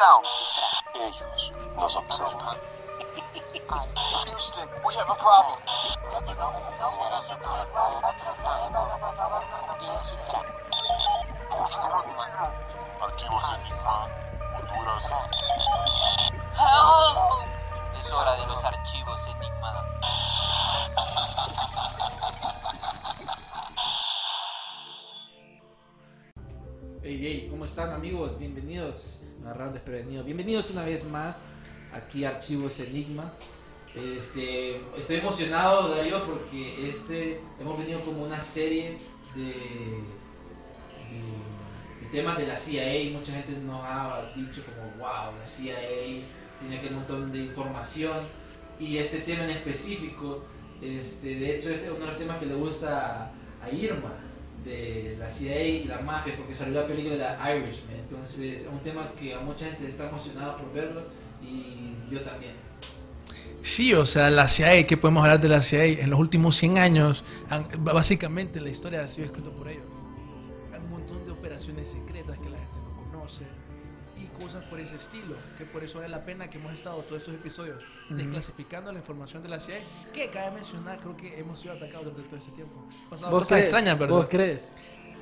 Going down. Ellos nos observan. Houston, we have a problem. Archivos Enigma, Honduras. Es hora de los archivos Enigma. Hey, hey, ¿cómo están amigos? Bienvenidos a Round Desprevenido. Bienvenidos una vez más aquí a Archivos Enigma. Este, estoy emocionado, Darío, porque este hemos venido como una serie de, temas de la CIA. Mucha gente nos ha dicho como, wow, la CIA tiene aquel montón de información. Y este tema en específico, este, de hecho, este es uno de los temas que le gusta a Irma de la CIA y la mafia, porque salió la película de Irishman. Entonces, es un tema que a mucha gente está emocionada por verlo y yo también. Sí, o sea, la CIA, ¿qué podemos hablar de la CIA? En los últimos 100 años, básicamente la historia ha sido escrita por ellos. Hay un montón de operaciones secretas que la gente no conoce y cosas por ese estilo, que por eso vale la pena que hemos estado todos estos episodios desclasificando la información de la CIA, que cabe mencionar, creo que hemos sido atacados durante todo este tiempo. Pasado cosas extrañas, ¿verdad? ¿Vos crees?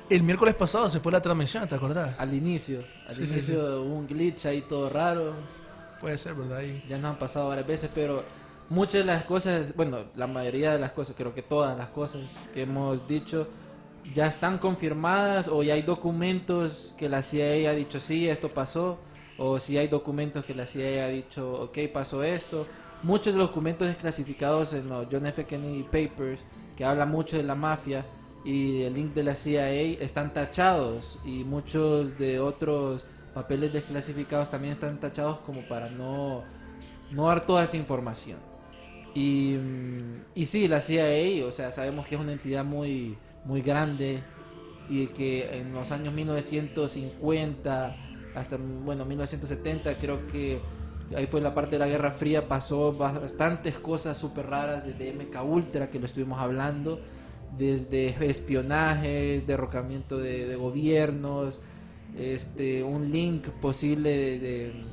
El miércoles pasado se fue la transmisión, ¿te acordás? Al inicio, al Sí, sí, inicio hubo un glitch ahí todo raro. Puede ser, ¿verdad? Y Ya nos han pasado varias veces, pero muchas de las cosas, bueno, la mayoría de las cosas, creo que todas las cosas que hemos dicho ya están confirmadas o ya hay documentos que la CIA ha dicho sí, esto pasó, o si hay documentos que la CIA ha dicho ok, pasó esto. Muchos de los documentos desclasificados en los John F. Kennedy Papers, que hablan mucho de la mafia y el link de la CIA, están tachados y muchos de otros papeles desclasificados también están tachados como para no, no dar toda esa información. Y, mm, y sí, la CIA, o sea, sabemos que es una entidad muy, muy grande y que en los años 1950 hasta, bueno, 1970 creo que ahí fue la parte de la Guerra Fría, pasó bastantes cosas súper raras desde MK Ultra que lo estuvimos hablando, desde espionajes, derrocamiento de, de gobiernos, este, un link posible de, de-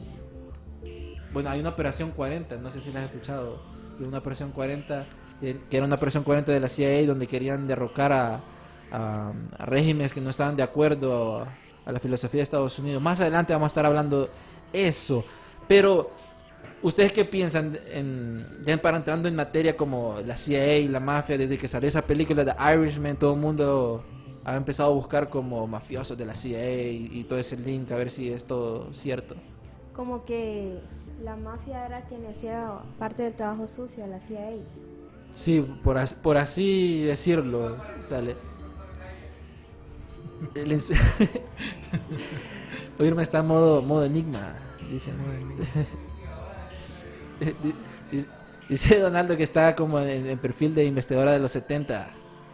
bueno, hay una operación 40, no sé si la has escuchado, que una operación 40, que, era una operación 40 de la CIA donde querían derrocar a, a- regímenes que no estaban de acuerdo a, la filosofía de Estados Unidos. Más adelante vamos a estar hablando eso, pero ¿ustedes qué piensan en, ya para entrando en materia como la CIA y la mafia, desde que salió esa película de Irishman, todo el mundo ha empezado a buscar como mafiosos de la CIA y, todo ese link, a ver si es todo cierto. Como que la mafia era quien hacía parte del trabajo sucio la CIA. Sí, por, as- por así decirlo, sale. El está en modo, modo enigma, dice- Dice Donaldo que está como en, en perfil de investigadora de los 70,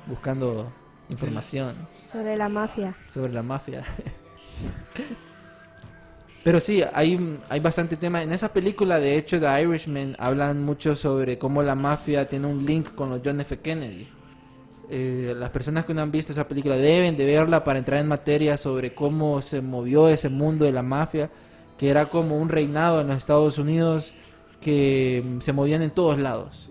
buscando información Sobre la mafia. sobre la mafia. Pero sí, hay, hay bastante tema. En esa película, de hecho, de Irishman, hablan mucho sobre cómo la mafia tiene un link con los John F. Kennedy. Eh, las personas que no han visto esa película deben de verla para entrar en materia sobre cómo se movió ese mundo de la mafia, que era como un reinado en los Estados Unidos que se movían en todos lados.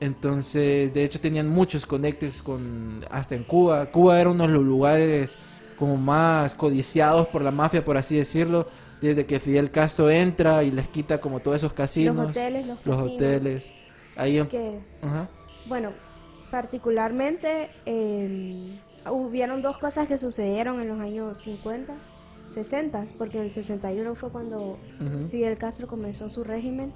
Entonces, de hecho, tenían muchos conectes con hasta en Cuba. Cuba era uno de los lugares como más codiciados por la mafia, por así decirlo, desde que Fidel Castro entra y les quita como todos esos casinos, Los hoteles, los los casinos. hoteles. Ahí, Que, ajá. bueno, particularmente eh, hubieron dos cosas que sucedieron en los años 50, 60, porque en el 61 fue cuando. Fidel Castro comenzó su régimen.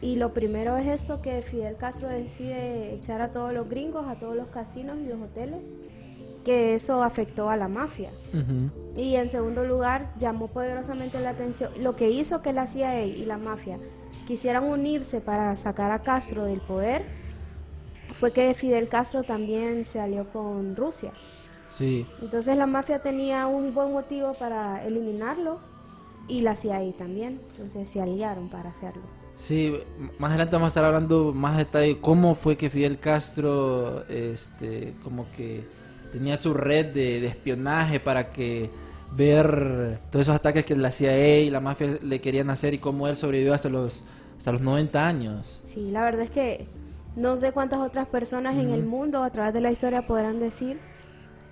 Y lo primero es esto que Fidel Castro decide echar a todos los gringos, a todos los casinos y los hoteles. Que eso afectó a la mafia. Y en segundo lugar, llamó poderosamente la atención lo que hizo que la CIA y la mafia quisieran unirse para sacar a Castro del poder fue que Fidel Castro también se alió con Rusia. Sí, Entonces la mafia tenía un buen motivo para eliminarlo y la CIA también. Entonces se aliaron para hacerlo. sí, más adelante vamos a estar hablando más detalle cómo fue que Fidel Castro, este, como que tenía su red de, de espionaje para que ver todos esos ataques que la CIA y la mafia le querían hacer y cómo él sobrevivió hasta los, hasta los 90 años. Sí, la verdad es que no sé cuántas otras personas en el mundo a través de la historia podrán decir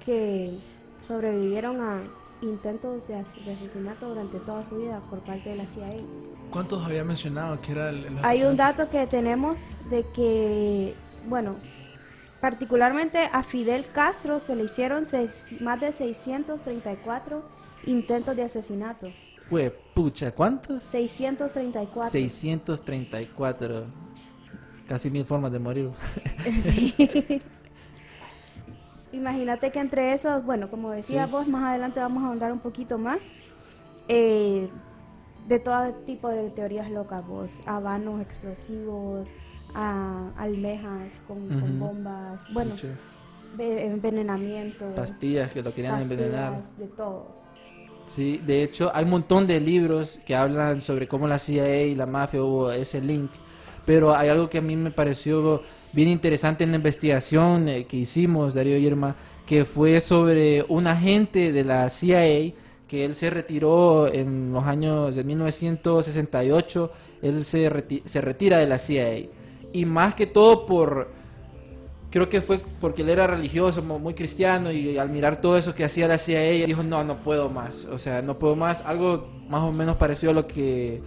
que sobrevivieron a intentos de, as- de asesinato durante toda su vida por parte de la CIA. ¿Cuántos había mencionado que era el, el Hay un dato que tenemos de que, bueno, particularmente a Fidel Castro se le hicieron seis- más de 634 intentos de asesinato. Fue, pucha, ¿cuántos? 634. 634. Casi mil formas de morir. Sí. Imagínate que entre esos, bueno, como decía Sí. vos, más adelante vamos a ahondar un poquito más, eh, de todo tipo de teorías locas, vos, habanos explosivos, a almejas con, bombas, bueno, ve- envenenamiento, Pastillas que lo querían envenenar. de todo. Sí, de hecho hay un montón de libros que hablan sobre cómo la CIA y la mafia hubo ese link, pero hay algo que a mí me pareció bien interesante en la investigación eh, que hicimos, Darío y Irma, que fue sobre un agente de la CIA que él se retiró en los años de 1968, él se, reti- se retira de la CIA y más que todo por creo que fue porque él era religioso, muy cristiano, y al mirar todo eso que hacía la CIA, dijo, no, no puedo más, o sea, no puedo más, algo más o menos parecido a lo que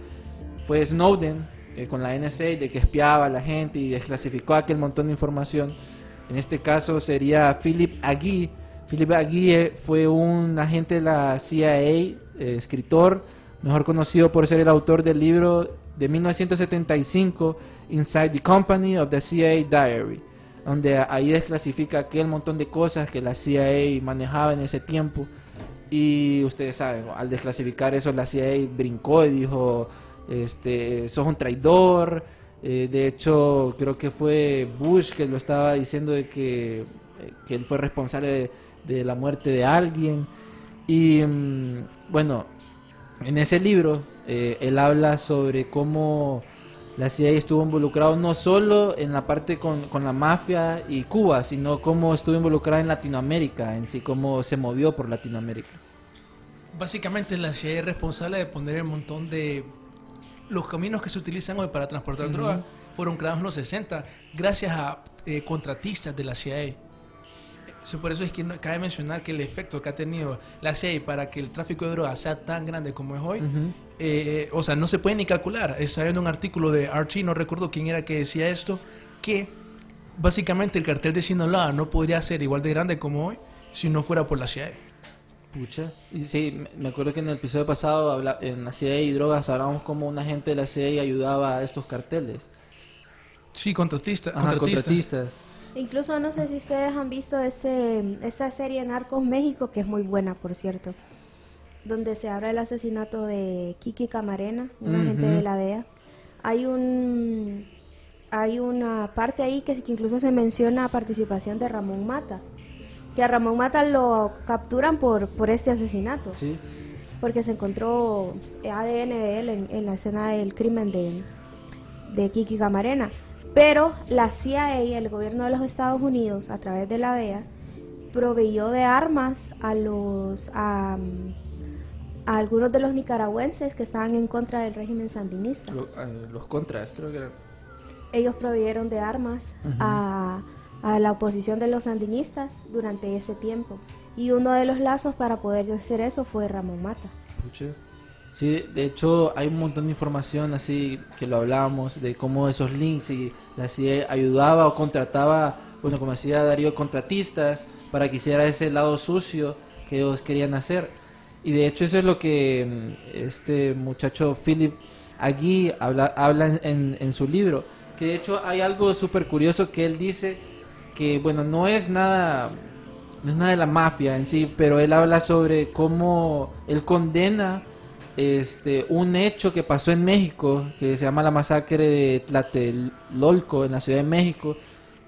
fue Snowden eh, con la NSA, de que espiaba a la gente y desclasificó aquel montón de información. En este caso sería Philip Agee. Philip Agee eh, fue un agente de la CIA, eh, escritor, mejor conocido por ser el autor del libro de 1975, Inside the Company of the CIA Diary donde ahí desclasifica aquel montón de cosas que la CIA manejaba en ese tiempo. Y ustedes saben, al desclasificar eso, la CIA brincó y dijo, este, sos un traidor. Eh, de hecho, creo que fue Bush que lo estaba diciendo de que, eh, que él fue responsable de, de la muerte de alguien. Y mm, bueno, en ese libro eh, él habla sobre cómo la CIA estuvo involucrado no solo en la parte con, con la mafia y Cuba, sino cómo estuvo involucrada en Latinoamérica, en sí, cómo se movió por Latinoamérica. Básicamente la CIA es responsable de poner el montón de los caminos que se utilizan hoy para transportar Ujú. droga fueron creados en los 60 gracias a eh, contratistas de la CIA. Eh, so, Por eso es que no- cabe mencionar que el efecto que ha tenido la CIA para que el tráfico de drogas sea tan grande como es hoy, Ujú. Eh, o sea, no se puede ni calcular. Estaba viendo un artículo de Archie, no recuerdo quién era que decía esto, que básicamente el cartel de Sinaloa no podría ser igual de grande como hoy si no fuera por la CIA. Pucha. Y sí, me- acuerdo que en el episodio pasado, habla- en la CIA y drogas, hablábamos cómo un agente de la CIA ayudaba a estos carteles. Sí, contratista, Ajá, contratista. contratistas. Incluso no sé si ustedes han visto este, esta serie Narcos México, que es muy buena, por cierto, donde se habla del asesinato de Kiki Camarena, un agente Ujú. de la DEA. Hay un hay una parte ahí que, que incluso se menciona participación de Ramón Mata, que a Ramón Mata lo capturan por, por este asesinato, Sí. porque se encontró ADN de él en, en la escena del crimen de, de Kiki Camarena. Pero la CIA, el gobierno de los Estados Unidos, a través de la DEA, proveyó de armas a los a, a algunos de los nicaragüenses que estaban en contra del régimen sandinista. Lo- eh, los contras, creo que eran. Ellos proveyeron de armas a, a la oposición de los sandinistas durante ese tiempo. Y uno de los lazos para poder hacer eso fue Ramón Mata. Pucha. Sí, de hecho hay un montón de información así que lo hablábamos de cómo esos links y la CIA ayudaba o contrataba, bueno, como decía Darío, contratistas para que hiciera ese lado sucio que ellos querían hacer. Y de hecho eso es lo que mm, este muchacho Philip Agui habla, habla en, en- su libro. Que de hecho hay algo súper curioso que él dice que, bueno, no es nada no es nada de la mafia en sí, pero él habla sobre cómo él condena este un hecho que pasó en México, que se llama la masacre de Tlatelolco en la Ciudad de México,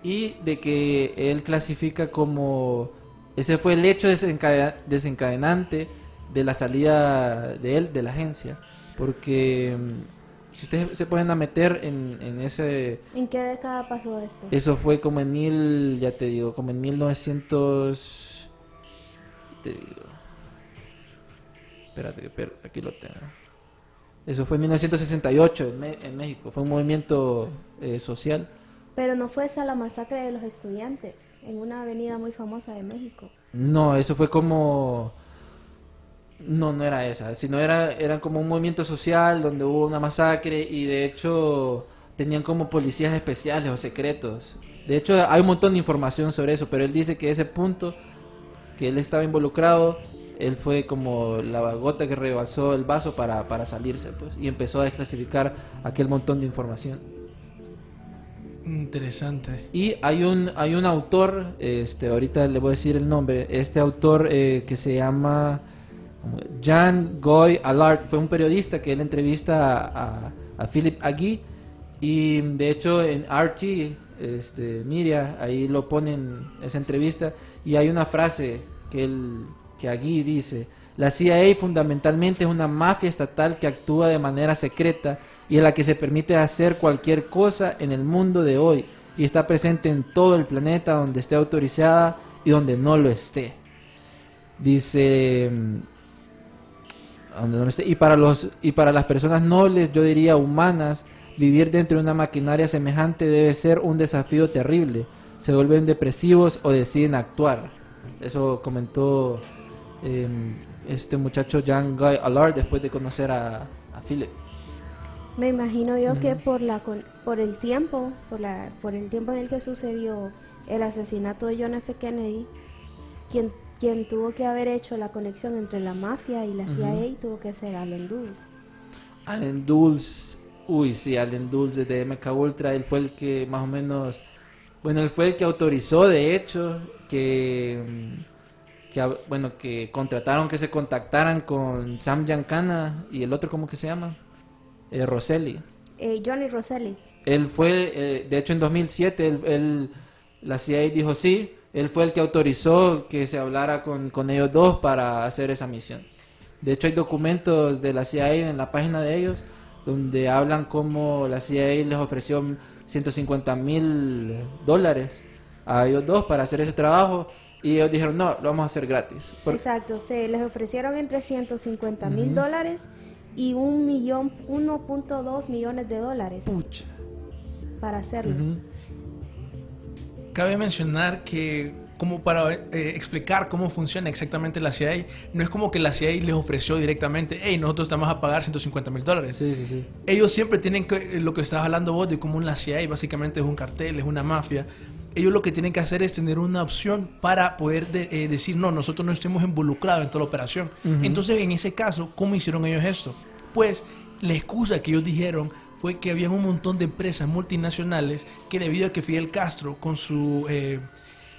y de que él clasifica como ese fue el hecho desencadena- desencadenante de la salida de él de la agencia, porque mm, si ustedes se pueden a meter en, en ese ¿En qué década pasó esto? eso fue como en mil, ya te digo, como en 1900... Te digo. Espérate, espérate, aquí lo tengo. Eso fue en 1968 en, en México. Fue un movimiento eh, social. Pero no fue esa la masacre de los estudiantes en una avenida muy famosa de México. No, eso fue como... No, no era esa, sino era, era como un movimiento social donde hubo una masacre y de hecho tenían como policías especiales o secretos. De hecho hay un montón de información sobre eso, pero él dice que ese punto que él estaba involucrado, él fue como la gota que rebasó el vaso para, para salirse, pues, y empezó a desclasificar aquel montón de información. Interesante. Y hay un, hay un autor, este, ahorita le voy a decir el nombre, este autor eh, que se llama Jan Goy Allard, fue un periodista que él entrevista a, a, Philip Agui y de hecho en RT, este, Miria, ahí lo ponen esa entrevista y hay una frase que, él, que Agui dice, la CIA fundamentalmente es una mafia estatal que actúa de manera secreta y a la que se permite hacer cualquier cosa en el mundo de hoy y está presente en todo el planeta donde esté autorizada y donde no lo esté. Dice donde no lo esté. y para los y para las personas nobles, yo diría humanas, vivir dentro de una maquinaria semejante debe ser un desafío terrible. Se vuelven depresivos o deciden actuar. Eso comentó eh, este muchacho Jan Guy Allard después de conocer a, a Philip. Me imagino yo que por la por el tiempo, por la por el tiempo en el que sucedió el asesinato de John F. Kennedy, quien quien tuvo que haber hecho la conexión entre la mafia y la CIA tuvo que ser Allen Dulles. Allen Dulles, uy, sí, Allen Dulles de MK Ultra, él fue el que más o menos, bueno, él fue el que autorizó, de hecho, que, mm, que, bueno, que contrataron que se contactaran con Sam Giancana y el otro, ¿cómo que se llama? Eh, Rosselli. Eh, Johnny Rosselli. Él fue, eh, de hecho en 2007, él, él- la CIA dijo sí, él fue el que autorizó que se hablara con, con ellos dos para hacer esa misión. De hecho hay documentos de la CIA en la página de ellos donde hablan cómo la CIA les ofreció 150 mil dólares a ellos dos para hacer ese trabajo y ellos dijeron no, lo vamos a hacer gratis. Exacto, se les ofrecieron entre 150 mil dólares y un millón, 1.2 millones de dólares Pucha. para hacerlo. Cabe mencionar que como para eh, explicar cómo funciona exactamente la CIA, no es como que la CIA les ofreció directamente, hey, nosotros estamos a pagar 150 mil dólares. Sí, sí, sí. Ellos siempre tienen que, eh, lo que estabas hablando vos de cómo la CIA básicamente es un cartel, es una mafia. Ellos lo que tienen que hacer es tener una opción para poder de- eh, decir, no, nosotros no estemos involucrados en toda la operación. Ujú. Entonces, en ese caso, ¿cómo hicieron ellos esto? Pues la excusa que ellos dijeron fue que había un montón de empresas multinacionales que debido a que Fidel Castro con su eh,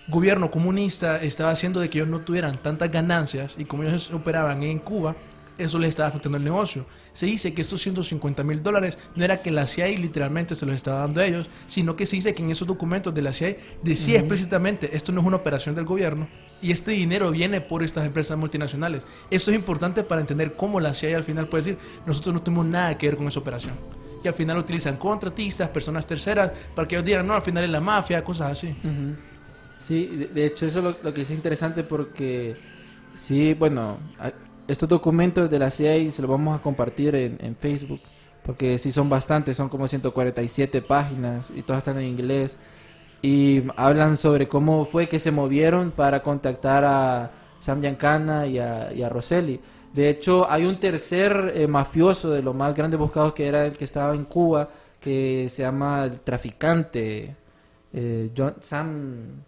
gobierno comunista estaba haciendo de que ellos no tuvieran tantas ganancias y como ellos operaban en Cuba, eso les estaba afectando el negocio. Se dice que estos 150 mil dólares no era que la CIA literalmente se los estaba dando a ellos, sino que se dice que en esos documentos de la CIA decía explícitamente esto no es una operación del gobierno y este dinero viene por estas empresas multinacionales. Esto es importante para entender cómo la CIA al final puede decir nosotros no tuvimos nada que ver con esa operación. Y al final utilizan contratistas, personas terceras, para que ellos digan, no, al final es la mafia, cosas así. Ujú. Sí, de, de hecho eso lo, lo que es interesante porque sí, bueno, estos documentos de la CIA se los vamos a compartir en, en Facebook porque sí son bastantes, son como 147 páginas y todas están en inglés y hablan sobre cómo fue que se movieron para contactar a Sam Giancana y a, y a. De hecho, hay un tercer eh, mafioso de los más grandes buscados que era el que estaba en Cuba, que se llama el traficante, eh, John- Sam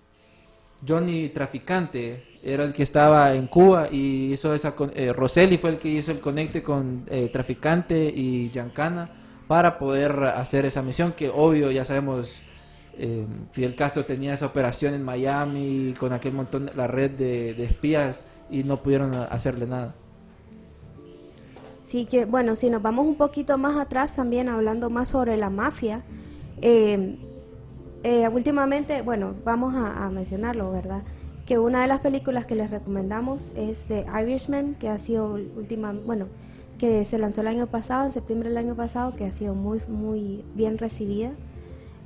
Johnny Traficante era el que estaba en Cuba y hizo esa eh, Rosselli fue el que hizo el conecte con eh, Traficante y Giancana para poder hacer esa misión que obvio ya sabemos eh, Fidel Castro tenía esa operación en Miami con aquel montón, la red de espías y no pudieron hacerle nada. Sí, que bueno, si nos vamos un poquito más atrás también hablando más sobre la mafia, eh, eh, últimamente, bueno, vamos a, a mencionarlo, ¿verdad? Que una de las películas que les recomendamos es The Irishman, que ha sido última, bueno, que se lanzó el año pasado, en septiembre del año pasado, que ha sido muy, muy bien recibida,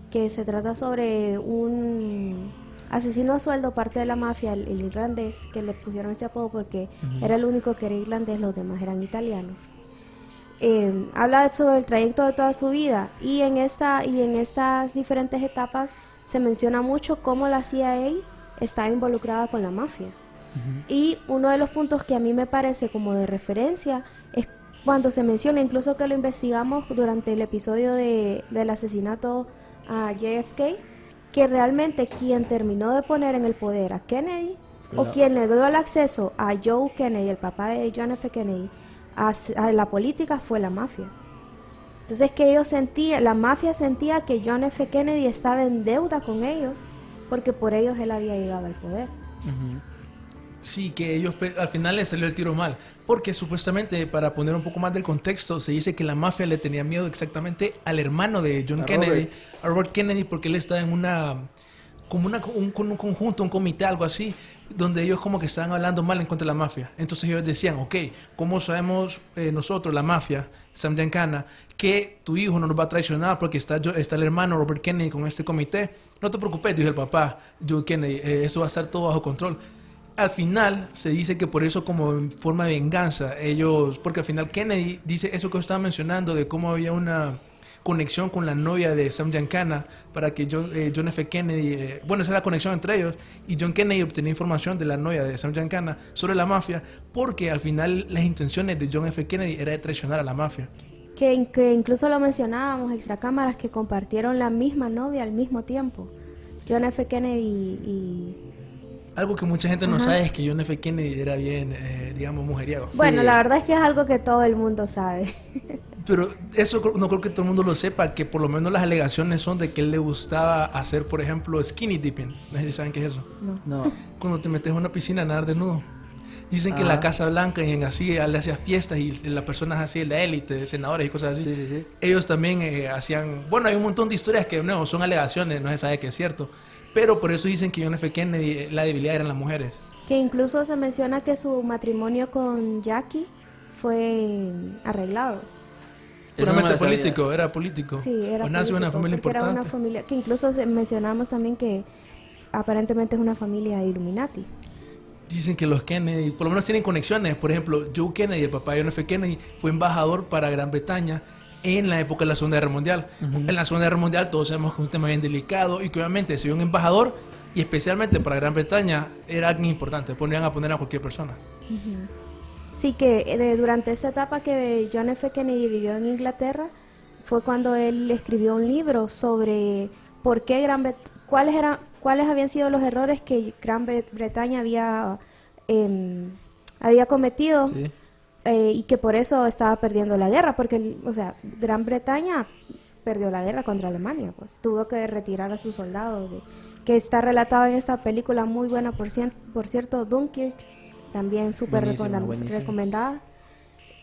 que se trata sobre un asesino a sueldo, parte de la mafia, el, el irlandés, que le pusieron ese apodo porque era el único que era irlandés, los demás eran italianos. Eh, habla sobre el trayecto de toda su vida y en esta y en estas diferentes etapas se menciona mucho cómo la CIA está involucrada con la mafia. Y uno de los puntos que a mí me parece como de referencia es cuando se menciona, incluso que lo investigamos durante el episodio de, del asesinato a JFK, que realmente quien terminó de poner en el poder a Kennedy o quien le dio el acceso a Joe Kennedy, el papá de John F. Kennedy, a, s- a la política fue la mafia. Entonces que ellos sentían, la mafia sentía que John F. Kennedy estaba en deuda con ellos porque por ellos él había llegado al poder. Sí, que ellos al final les salió el tiro mal. Porque supuestamente, para poner un poco más del contexto, se dice que la mafia le tenía miedo exactamente al hermano de John A Kennedy, Robert. a Robert Kennedy, porque él estaba en una como una, un, un conjunto, un comité, algo así, donde ellos como que estaban hablando mal en contra de la mafia. Entonces ellos decían, ok, ¿cómo sabemos eh, nosotros, la mafia, Sam Giancana, que tu hijo no nos va a traicionar porque está, yo- está el hermano Robert Kennedy con este comité? No te preocupes, dijo el papá, John Kennedy, eh, eso va a estar todo bajo control. Al final se dice que por eso como en forma de venganza, ellos, porque al final Kennedy dice eso que estaba mencionando de cómo había una conexión con la novia de Sam Giancana para que John, eh, John F. Kennedy, eh, bueno, esa es la conexión entre ellos, y John Kennedy obtenía información de la novia de Sam Giancana sobre la mafia, porque al final las intenciones de John F. Kennedy era de traicionar a la mafia. Que, que incluso lo mencionábamos, extracámaras que compartieron la misma novia al mismo tiempo. John F. Kennedy y... Algo que mucha gente no Ajá. sabe es que John F. Kennedy era bien, eh, digamos, mujeriego. Bueno, la verdad es que es algo que todo el mundo sabe. Pero eso no creo que todo el mundo lo sepa, que por lo menos las alegaciones son de que él le gustaba hacer, por ejemplo, skinny dipping. No sé si saben qué es eso. No. Cuando te metes a una piscina a nadar desnudo. Dicen que en Ajá. la Casa Blanca y en así le hacía fiestas y las personas así, la élite, senadores y cosas así. Sí, sí, sí. Ellos también eh, hacían, bueno, hay un montón de historias que no son alegaciones, no se sabe que es cierto. Pero por eso dicen que John F. Kennedy, eh, la debilidad eran las mujeres. Que incluso se menciona que su matrimonio con Jackie fue arreglado. No Puramente sabía. político, era político. Sí, era o nació en una familia porque era importante. una familia que incluso mencionamos también que aparentemente es una familia Illuminati. Dicen que los Kennedy, por lo menos tienen conexiones. Por ejemplo, Joe Kennedy, el papá de John F. Kennedy, fue embajador para Gran Bretaña en la época de la Segunda Guerra Mundial. En la Segunda Guerra Mundial todos sabemos que es un tema bien delicado y que obviamente si un embajador, y especialmente para Gran Bretaña, era alguien importante. Ponían a poner a cualquier persona. Sí, que eh, de- durante esta etapa que John F. Kennedy vivió en Inglaterra fue cuando él escribió un libro sobre por qué Gran cuáles eran cuáles habían sido los errores que Gran Bre- Bretaña había em, había cometido Sí. eh, y que por eso estaba perdiendo la guerra, porque, o sea, Gran Bretaña perdió la guerra contra Alemania, pues tuvo que retirar a sus soldados, de- que está relatado en esta película muy buena, por, cien- por cierto, Dunkirk, también súper recomendada,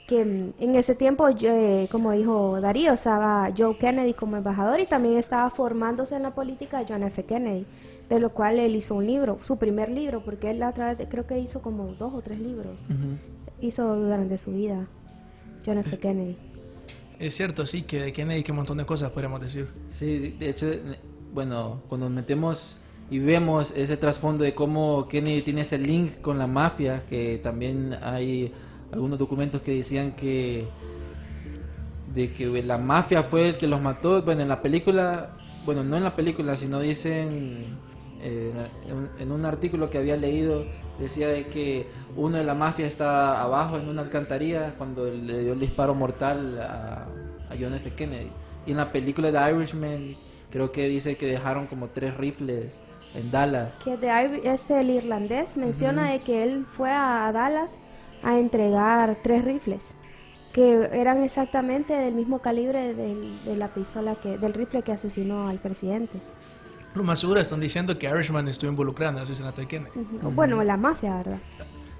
que mm, en ese tiempo, yo, eh, como dijo Darío, estaba Joe Kennedy como embajador y también estaba formándose en la política John F. Kennedy, de lo cual él hizo un libro, su primer libro, porque él a través de, creo que hizo como dos o tres libros hizo durante su vida John F. Kennedy. Es cierto, sí, que de Kennedy que un montón de cosas podríamos decir. Sí, de- de hecho, eh, bueno, cuando nos metemos y vemos ese trasfondo de cómo Kennedy tiene ese link con la mafia, que también hay algunos documentos que decían que de que la mafia fue el que los mató. Bueno, en la película, bueno, no en la película, sino dicen eh, en, un- artículo que había leído, decía de que uno de la mafia está abajo en una alcantarilla cuando le dio el disparo mortal a John F. Kennedy. Y en la película de Irishman, creo que dice que dejaron como tres rifles en Dallas. Que de Ir- este, el irlandés menciona de que él fue a Dallas a entregar tres rifles que eran exactamente del mismo calibre del, de la pistola que del rifle que asesinó al presidente. Lo más seguro están diciendo que Irishman estuvo involucrado en el asesinato de Kennedy. Ujú. Bueno, la mafia, ¿verdad?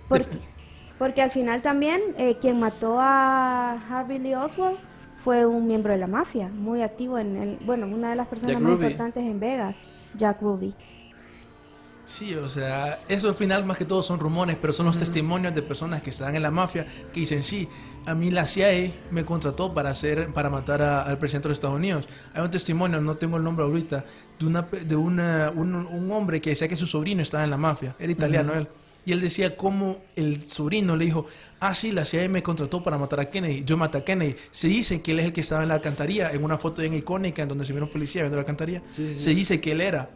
Porque, porque al final también eh, quien mató a Harvey Lee Oswald fue un miembro de la mafia, muy activo en el, bueno, una de las personas Jack más Ruby. importantes en Vegas, Jack Ruby. Sí, o sea, eso al final más que todo son rumores, pero son los testimonios de personas que están en la mafia que dicen, sí, a mí la CIA me contrató para hacer, para matar a- al presidente de los Estados Unidos. Hay un testimonio, no tengo el nombre ahorita, de, una, de una, un, un hombre que decía que su sobrino estaba en la mafia, era italiano él. Y él decía cómo el sobrino le dijo, ah, sí, la CIA me contrató para matar a Kennedy, yo maté a Kennedy. Se dice que él es el que estaba en la alcantarilla, en una foto bien icónica en donde se vio un policía viendo la alcantarilla. Sí, sí. Se dice que él era.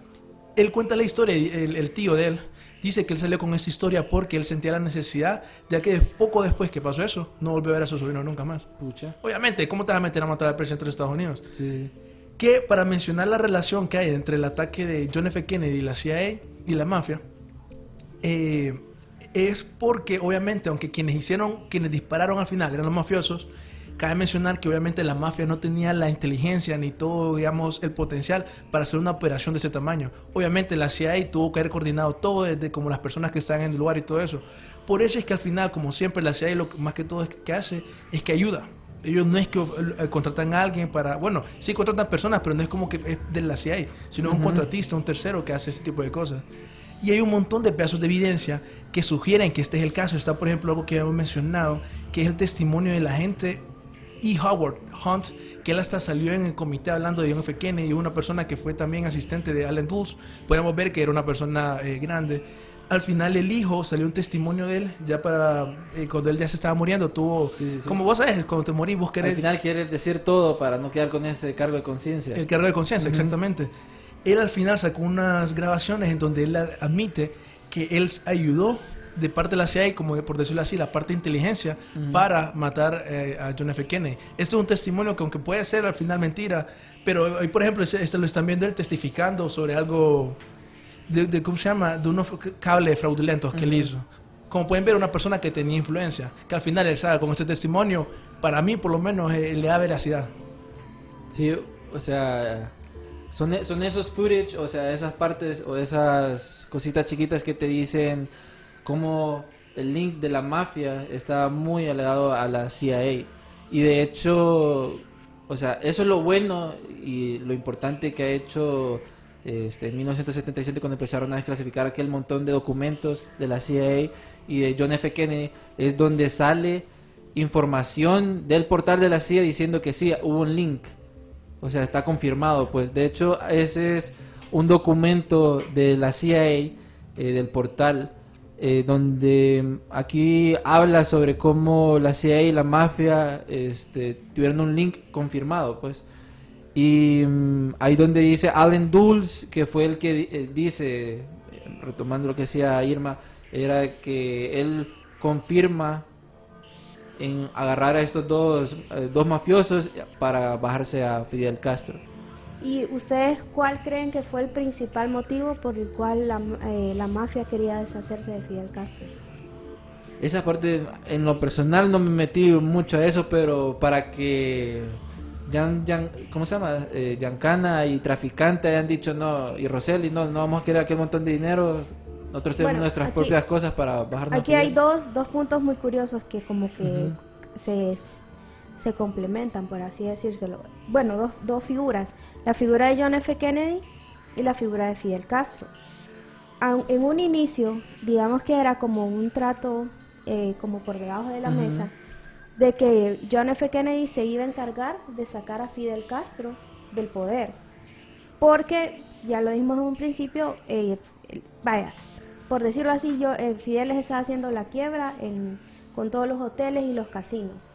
Él cuenta la historia, el, el tío de él dice que él salió con esa historia porque él sentía la necesidad, ya que poco después que pasó eso, no volvió a ver a su sobrino nunca más. Pucha. Obviamente, ¿cómo te vas a meter a matar al presidente de los Estados Unidos? Sí, sí. que para mencionar la relación que hay entre el ataque de John F. Kennedy y la CIA y la mafia, eh, es porque obviamente, aunque quienes hicieron, quienes dispararon al final eran los mafiosos, cabe mencionar que obviamente la mafia no tenía la inteligencia ni todo, digamos, el potencial para hacer una operación de ese tamaño. Obviamente la CIA tuvo que haber coordinado todo desde como las personas que están en el lugar y todo eso. Por eso es que al final, como siempre, la CIA lo que más que todo es que hace es que ayuda. Ellos no es que eh, contratan a alguien para, bueno, sí contratan personas, pero no es como que es de la CIA, sino un contratista, un tercero que hace ese tipo de cosas. Y hay un montón de pedazos de evidencia que sugieren que este es el caso. Está, por ejemplo, algo que hemos mencionado, que es el testimonio de la gente E. Howard Hunt, que él hasta salió en el comité hablando de John F. Kennedy, una persona que fue también asistente de Allen Dulles. Podemos ver que era una persona eh, grande. Al final el hijo salió un testimonio de él, ya para eh, cuando él ya se estaba muriendo, tuvo, Sí, sí, sí. como vos sabes, cuando te morís vos Al querés final quieres decir todo para no quedar con ese cargo de conciencia. el cargo de conciencia, exactamente. Él al final sacó unas grabaciones en donde él admite que él ayudó de parte de la CIA, como de- por decirlo así, la parte de inteligencia, para matar eh, a John F. Kennedy. Esto es un testimonio que aunque puede ser al final mentira, pero hoy, por ejemplo, este este lo están viendo él testificando sobre algo, de, de- ¿cómo se llama? De unos cables fraudulentos que él hizo. Como pueden ver, una persona que tenía influencia, que al final él sabe con ese testimonio, para mí por lo menos eh, le da veracidad. Sí, o sea, son, son esos footage, o sea, esas partes o esas cositas chiquitas que te dicen cómo el link de la mafia está muy alegado a la CIA. Y de hecho, o sea, eso es lo bueno y lo importante que ha hecho este, en 1977 cuando empezaron a desclasificar aquel montón de documentos de la CIA y de John F. Kennedy, es donde sale información del portal de la CIA diciendo que sí, hubo un link. O sea, está confirmado. Pues de hecho, ese es un documento de la CIA, eh, del portal, eh, donde aquí habla sobre cómo la CIA y la mafia este, tuvieron un link confirmado, pues. Y mm, ahí donde dice Allen Dulles, que fue el que eh, dice, retomando lo que decía Irma, era que él confirma en agarrar a estos dos, eh, dos mafiosos para bajarse a Fidel Castro. ¿Y ustedes cuál creen que fue el principal motivo por el cual la, eh, la mafia quería deshacerse de Fidel Castro? Esa parte, en lo personal, no me metí mucho a eso, pero para que Yan, Yan- ¿cómo se llama? Eh, Giancana y Traficante hayan dicho no, y Roseli, no, no vamos a querer aquel montón de dinero, nosotros tenemos Bueno, nuestras aquí- propias cosas para bajarnos. a Aquí hay Fidel". dos, dos puntos muy curiosos que como que se, se complementan, por así decírselo. Bueno, dos, dos figuras. La figura de John F. Kennedy y la figura de Fidel Castro. En un inicio, digamos que era como un trato eh, como por debajo de la mesa, de que John F. Kennedy se iba a encargar de sacar a Fidel Castro del poder. Porque, ya lo dijimos en un principio, eh, vaya, por decirlo así, yo, eh, Fidel les estaba haciendo la quiebra en- con todos los hoteles y los casinos.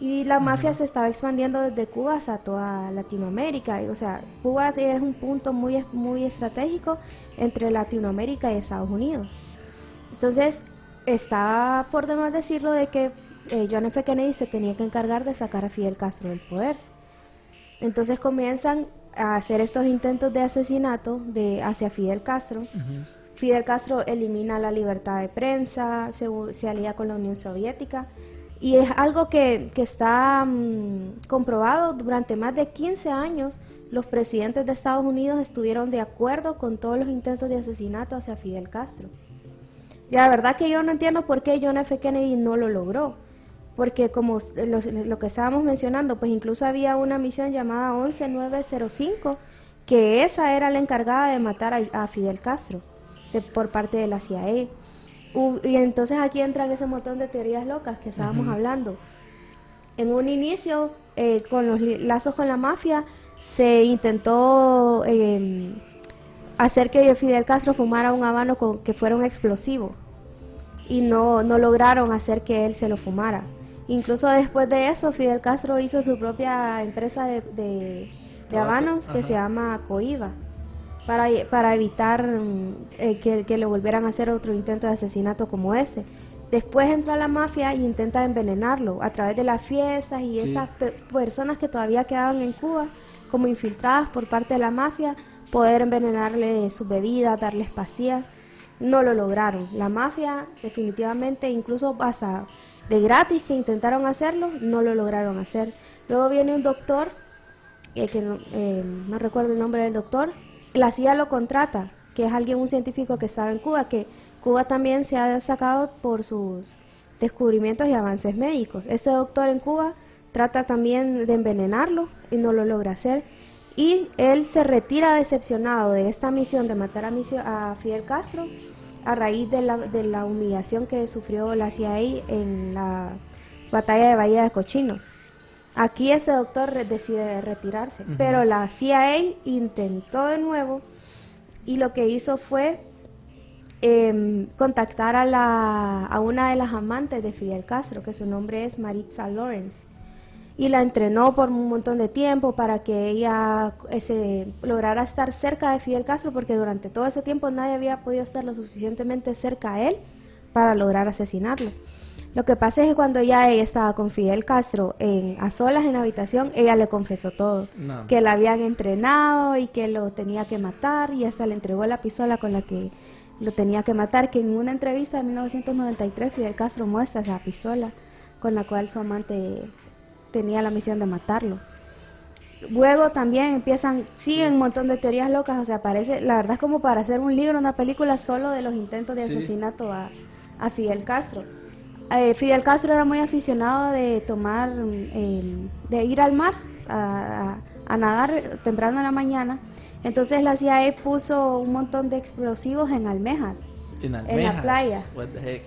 Y la mafia se estaba expandiendo desde Cuba hasta toda Latinoamérica. Y, o sea, Cuba es un punto muy, muy estratégico entre Latinoamérica y Estados Unidos. Entonces, está por demás decirlo de que eh, John F. Kennedy se tenía que encargar de sacar a Fidel Castro del poder. Entonces comienzan a hacer estos intentos de asesinato de, hacia Fidel Castro. Fidel Castro elimina la libertad de prensa, se alía con la Unión Soviética Y es algo que, que está mm, comprobado durante más de 15 años. Los presidentes de Estados Unidos estuvieron de acuerdo con todos los intentos de asesinato hacia Fidel Castro. Y la verdad que yo no entiendo por qué John F. Kennedy no lo logró. Porque como s- lo, lo que estábamos mencionando, pues incluso había una misión llamada 11905, que esa era la encargada de matar a, a Fidel Castro de- por parte de la CIA. Y entonces aquí entran ese montón de teorías locas que estábamos hablando. En un inicio, eh, con los lazos con la mafia, se intentó eh, hacer que Fidel Castro fumara un habano con, que fuera un explosivo y no, no lograron hacer que él se lo fumara. Incluso después de eso, Fidel Castro hizo su propia empresa de, de, habanos que ajá. se llama Coiba para, para evitar mm, eh, que, que le volvieran a hacer otro intento de asesinato como ese. Después entra la mafia y intenta envenenarlo a través de las fiestas y Sí. estas pe- personas que todavía quedaban en Cuba como infiltradas por parte de la mafia, poder envenenarle sus bebidas, darles pastillas. No lo lograron. La mafia definitivamente, incluso hasta de gratis que intentaron hacerlo, no lo lograron hacer. Luego viene un doctor eh, que no, eh, no recuerdo el nombre del doctor, la CIA lo contrata, que es alguien, un científico que estaba en Cuba, que Cuba también se ha destacado por sus descubrimientos y avances médicos. Este doctor en Cuba trata también de envenenarlo y no lo logra hacer. Y él se retira decepcionado de esta misión de matar a, Fidel Castro a raíz de la, de la humillación que sufrió la CIA en la batalla de Bahía de Cochinos. Aquí este doctor decide retirarse, pero la CIA intentó de nuevo y lo que hizo fue em, contactar a, la, a una de las amantes de Fidel Castro, que su nombre es Maritza Lawrence, y la entrenó por un montón de tiempo para que ella eh, se lograra estar cerca de Fidel Castro, porque durante todo ese tiempo nadie había podido estar lo suficientemente cerca a él para lograr asesinarlo. Lo que pasa es que cuando ya ella estaba con Fidel Castro en, a solas en la habitación, ella le confesó todo. No. Que la habían entrenado y que lo tenía que matar y hasta le entregó la pistola con la que lo tenía que matar, que en una entrevista de 1993 Fidel Castro muestra esa pistola con la cual su amante tenía la misión de matarlo. Luego también empiezan, siguen un montón de teorías locas, o sea, parece, la verdad es como para hacer un libro, una película solo de los intentos de Sí. asesinato a, a Fidel Castro. Eh, Fidel Castro era muy aficionado de tomar, eh, de ir al mar a, a- a nadar temprano en la mañana. Entonces la CIA puso un montón de explosivos en almejas, En, la playa. What the heck.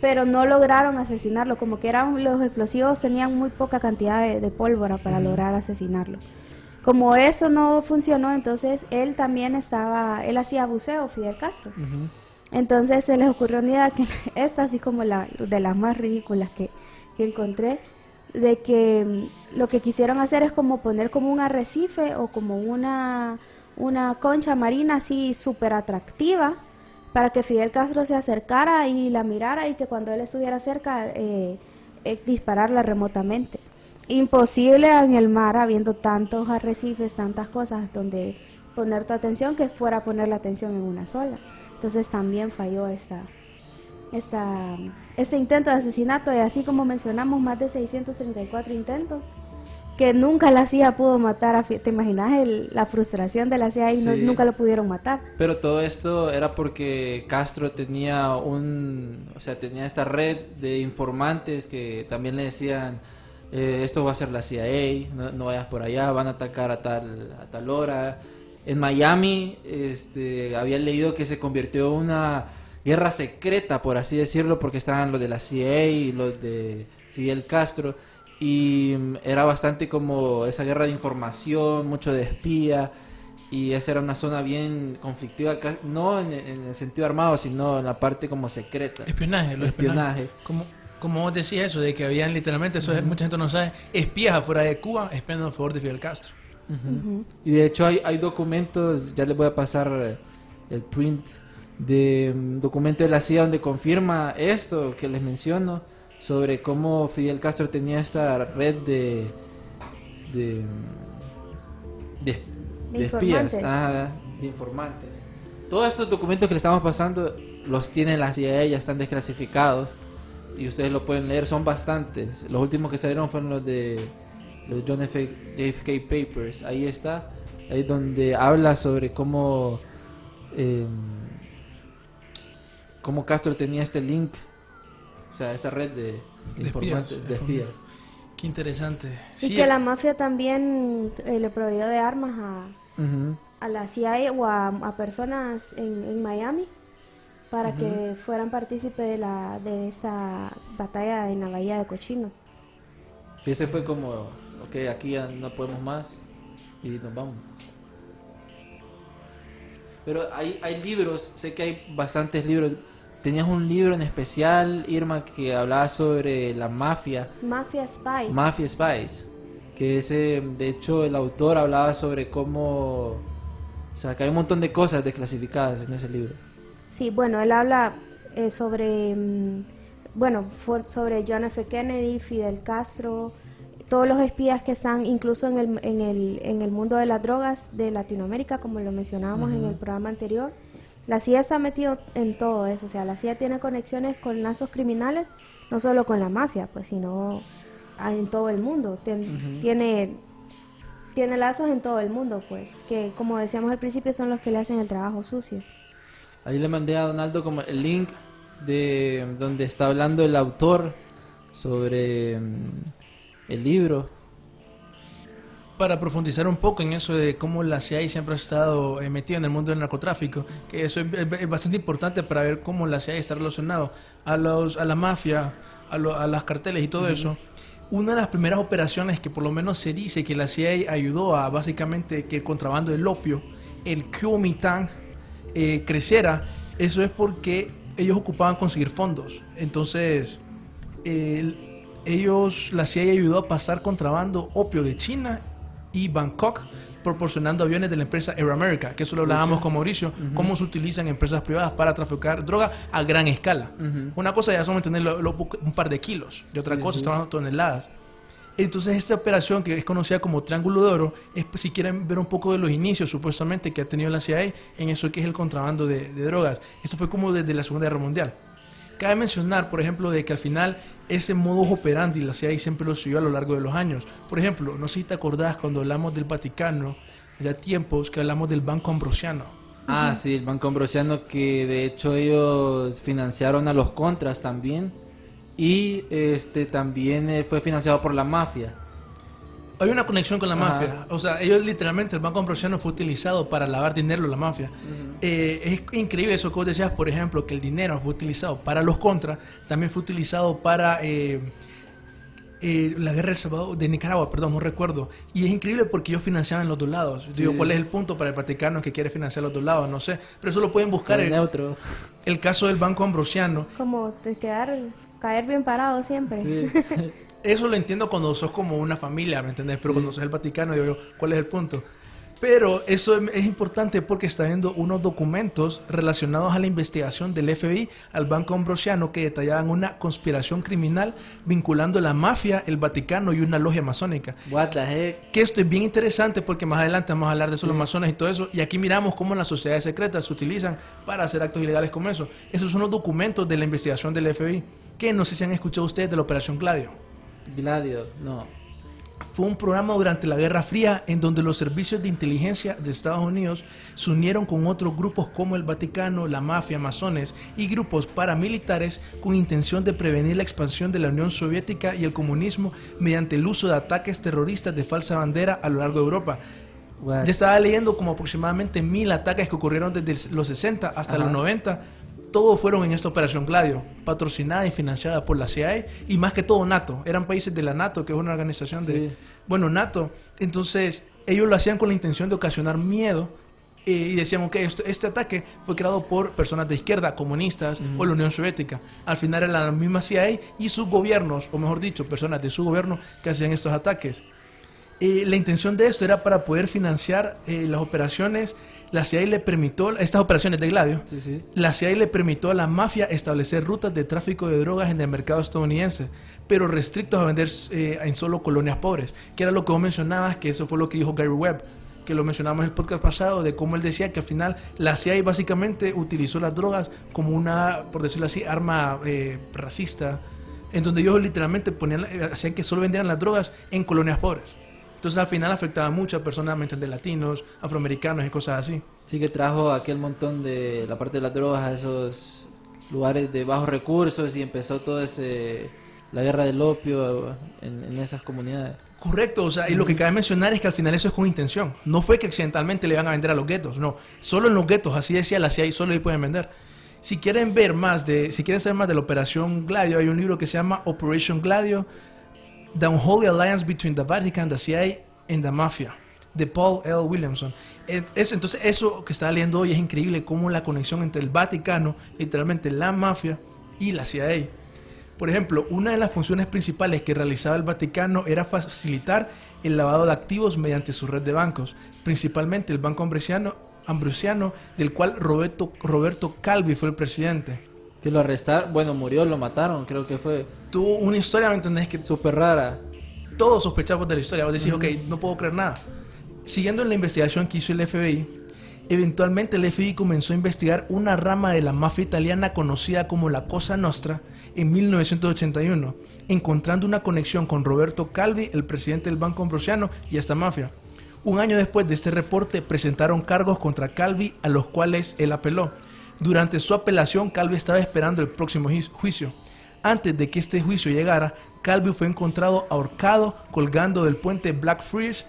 pero no lograron asesinarlo, como que eran los explosivos tenían muy poca cantidad de, de pólvora para lograr asesinarlo. Como eso no funcionó, entonces él también estaba, él hacía buceo, Fidel Castro. Entonces se les ocurrió una idea que esta así como la de las más ridículas que, que encontré, de que mm, lo que quisieron hacer es como poner como un arrecife o como una, una concha marina así súper atractiva para que Fidel Castro se acercara y la mirara y que cuando él estuviera cerca eh, eh, dispararla remotamente. Imposible en el mar habiendo tantos arrecifes, tantas cosas donde poner tu atención que fuera a poner la atención en una sola. Entonces también falló esta, esta, este intento de asesinato y así como mencionamos más de 634 intentos que nunca la CIA pudo matar a ¿Te imaginas el- la frustración de la CIA y no- nunca lo pudieron matar? Pero todo esto era porque Castro tenía un, o sea, tenía esta red de informantes que también le decían, eh, esto va a ser la CIA, no, no vayas por allá, van a atacar a tal, a tal hora. En Miami, este, había leído que se convirtió en una guerra secreta, por así decirlo, porque estaban los de la CIA y los de Fidel Castro. Y mm, era bastante como esa guerra de información, mucho de espía. Y esa era una zona bien conflictiva, no en, en el sentido armado, sino en la parte como secreta. Espionaje, lo Espionaje. espionaje. Como, como vos decías eso, de que habían literalmente, eso mucha gente no sabe, espías afuera de Cuba espiando a favor de Fidel Castro. Ujú. Y de hecho hay, hay documentos, ya les voy a pasar eh, el print de mm, documento de la CIA donde confirma esto que les menciono sobre cómo Fidel Castro tenía esta red de de mm, de, De de espías, informantes. de informantes. Todos estos documentos que le estamos pasando los tiene la CIA, ya están desclasificados, y ustedes lo pueden leer, son bastantes. Los últimos que salieron fueron los de los John F. JFK Papers. Ahí está, ahí donde habla sobre cómo, eh, cómo Castro tenía este link, o sea, esta red de, De informantes, espías. de espías. Qué interesante. Y que la mafia también eh, le proveyó de armas a, a la CIA o a, a personas en, en Miami para que fueran partícipes de, la, de esa batalla en la Bahía de Cochinos. Y ese fue como, ok, aquí ya no podemos más y nos vamos. Pero hay, hay libros, sé que hay bastantes libros. Tenías un libro en especial, Irma, que hablaba sobre la mafia, Mafia Spy. Mafia Spies. Que ese, de hecho, el autor hablaba sobre cómo. O sea, que hay un montón de cosas desclasificadas en ese libro. Sí, bueno, él habla eh, sobre, mm, bueno, for- sobre John F. Kennedy, Fidel Castro, todos los espías que están incluso en el, en el, en el mundo de las drogas de Latinoamérica, como lo mencionábamos en el programa anterior. La CIA está metido en todo eso, o sea, la CIA tiene conexiones con lazos criminales, no solo con la mafia, pues, sino en todo el mundo. Tien- Tiene tiene lazos en todo el mundo, pues, que como decíamos al principio son los que le hacen el trabajo sucio. Ahí le mandé a Donaldo como el link de donde está hablando el autor sobre mm, el libro. para profundizar un poco en eso de cómo la CIA siempre ha estado eh, metida en el mundo del narcotráfico, que eso es, bastante importante para ver cómo la CIA está relacionado a los a la mafia, a, lo- a las carteles y todo eso. Una de las primeras operaciones que por lo menos se dice que la CIA ayudó a básicamente que el contrabando del opio, el Kuomintang, eh, creciera, eso es porque ellos ocupaban conseguir fondos. Entonces, el- ellos, la CIA ayudó a pasar contrabando opio de China y Bangkok, proporcionando aviones de la empresa Air America, que eso lo hablábamos con Mauricio, cómo se utilizan empresas privadas para traficar droga a gran escala. Una cosa ya son tener lo- lo- un par de kilos, y otra Sí, cosa sí. estamos toneladas. Entonces esta operación que es conocida como Triángulo de Oro es si quieren ver un poco de los inicios supuestamente que ha tenido la CIA en eso que es el contrabando de, de drogas. Esto fue como desde la Segunda Guerra Mundial. Cabe mencionar, por ejemplo, de que al final ese modus operandi la CIA siempre lo siguió a lo largo de los años. Por ejemplo, no sé si te acordás cuando hablamos del Vaticano, ya tiempos que hablamos del Banco Ambrosiano. Ah, sí, el Banco Ambrosiano que de hecho ellos financiaron a los contras también y este también eh, fue financiado por la mafia. Hay una conexión con la Ajá. mafia. O sea, ellos literalmente, el Banco Ambrosiano fue utilizado para lavar dinero de la mafia. Eh, es increíble eso que vos decías, por ejemplo, que el dinero fue utilizado para los contras, también fue utilizado para eh, eh, la guerra del Salvador, de Nicaragua, perdón, no recuerdo. Y es increíble porque ellos financiaban los dos lados. Digo, Sí. ¿cuál es el punto para el Vaticano que quiere financiar los dos lados? No sé. Pero eso lo pueden buscar. El, neutro. el caso del Banco Ambrosiano Como de quedar, caer bien parado siempre. Sí. Eso lo entiendo cuando sos como una familia, ¿me entendés? Pero Sí. cuando sos el Vaticano, digo yo, ¿cuál es el punto? Pero eso es- es importante porque está viendo unos documentos relacionados a la investigación del FBI al Banco Ambrosiano que detallaban una conspiración criminal vinculando la mafia, el Vaticano y una logia masónica. What the heck. Que esto es bien interesante porque más adelante vamos a hablar de eso, los masones y todo eso. Y aquí miramos cómo las sociedades secretas se utilizan para hacer actos ilegales como eso. Esos son los documentos de la investigación del FBI. Que no sé si han escuchado ustedes de la Operación Gladio. Gladio, no. Fue un programa durante la Guerra Fría en donde los servicios de inteligencia de Estados Unidos se unieron con otros grupos como el Vaticano, la mafia, masones y grupos paramilitares con intención de prevenir la expansión de la Unión Soviética y el comunismo mediante el uso de ataques terroristas de falsa bandera a lo largo de Europa. What? Ya estaba leyendo como aproximadamente mil ataques que ocurrieron desde los 60 hasta los 90. Todos fueron en esta operación Gladio, patrocinada y financiada por la CIA y más que todo NATO. Eran países de la NATO, que es una organización de, bueno, NATO. Entonces, ellos lo hacían con la intención de ocasionar miedo eh, y decían, ok, este, este ataque fue creado por personas de izquierda, comunistas o la Unión Soviética. Al final era la misma CIA y sus gobiernos, o mejor dicho, personas de su gobierno que hacían estos ataques. Eh, la intención de esto era para poder financiar eh, las operaciones. La CIA le permitió, estas operaciones de Gladio, Sí, sí. la CIA le permitió a la mafia establecer rutas de tráfico de drogas en el mercado estadounidense, pero restrictos a vender eh, en solo colonias pobres, que era lo que vos mencionabas, que eso fue lo que dijo Gary Webb, que lo mencionamos en el podcast pasado, de cómo él decía que al final la CIA básicamente utilizó las drogas como una, por decirlo así, arma eh, racista en donde ellos literalmente ponían, eh, hacían que solo vendieran las drogas en colonias pobres. Entonces al final afectaba a personas mente, de latinos, afroamericanos y cosas así. Sí que trajo aquel montón de la parte de las drogas a esos lugares de bajos recursos y empezó todo ese la guerra del opio en, en esas comunidades. Correcto, o sea, y lo que cabe mencionar es que al final eso es con intención. No fue que accidentalmente le iban a vender a los guetos, no. Solo en los guetos, así decía la CIA, y solo ahí pueden vender. Si quieren ver más de, si quieren saber más de la Operación Gladio, hay un libro que se llama Operation Gladio, The Unholy Alliance Between the Vatican, the CIA and the Mafia, de Paul L. Williamson. Es, entonces, eso que estaba leyendo hoy es increíble, cómo la conexión entre el Vaticano, literalmente la mafia, y la CIA. Por ejemplo, una de las funciones principales que realizaba el Vaticano era facilitar el lavado de activos mediante su red de bancos, principalmente el Banco Ambrosiano, Ambrosiano del cual Roberto, Roberto Calvi fue el presidente. Que lo arrestaron, bueno, murió, lo mataron, creo que fue Tuvo una historia, ¿me entendés? Que súper rara. todos sospechamos de la historia. Vos decís, ok, no puedo creer nada. Siguiendo en la investigación que hizo el FBI, eventualmente el FBI comenzó a investigar una rama de la mafia italiana conocida como la Cosa Nostra en 1981, encontrando una conexión con Roberto Calvi, el presidente del Banco Ambrosiano, y esta mafia. Un año después de este reporte, presentaron cargos contra Calvi, a los cuales él apeló. Durante su apelación, Calvi estaba esperando el próximo juicio-. Antes de que este juicio llegara, Calvi fue encontrado ahorcado colgando del puente Blackfriars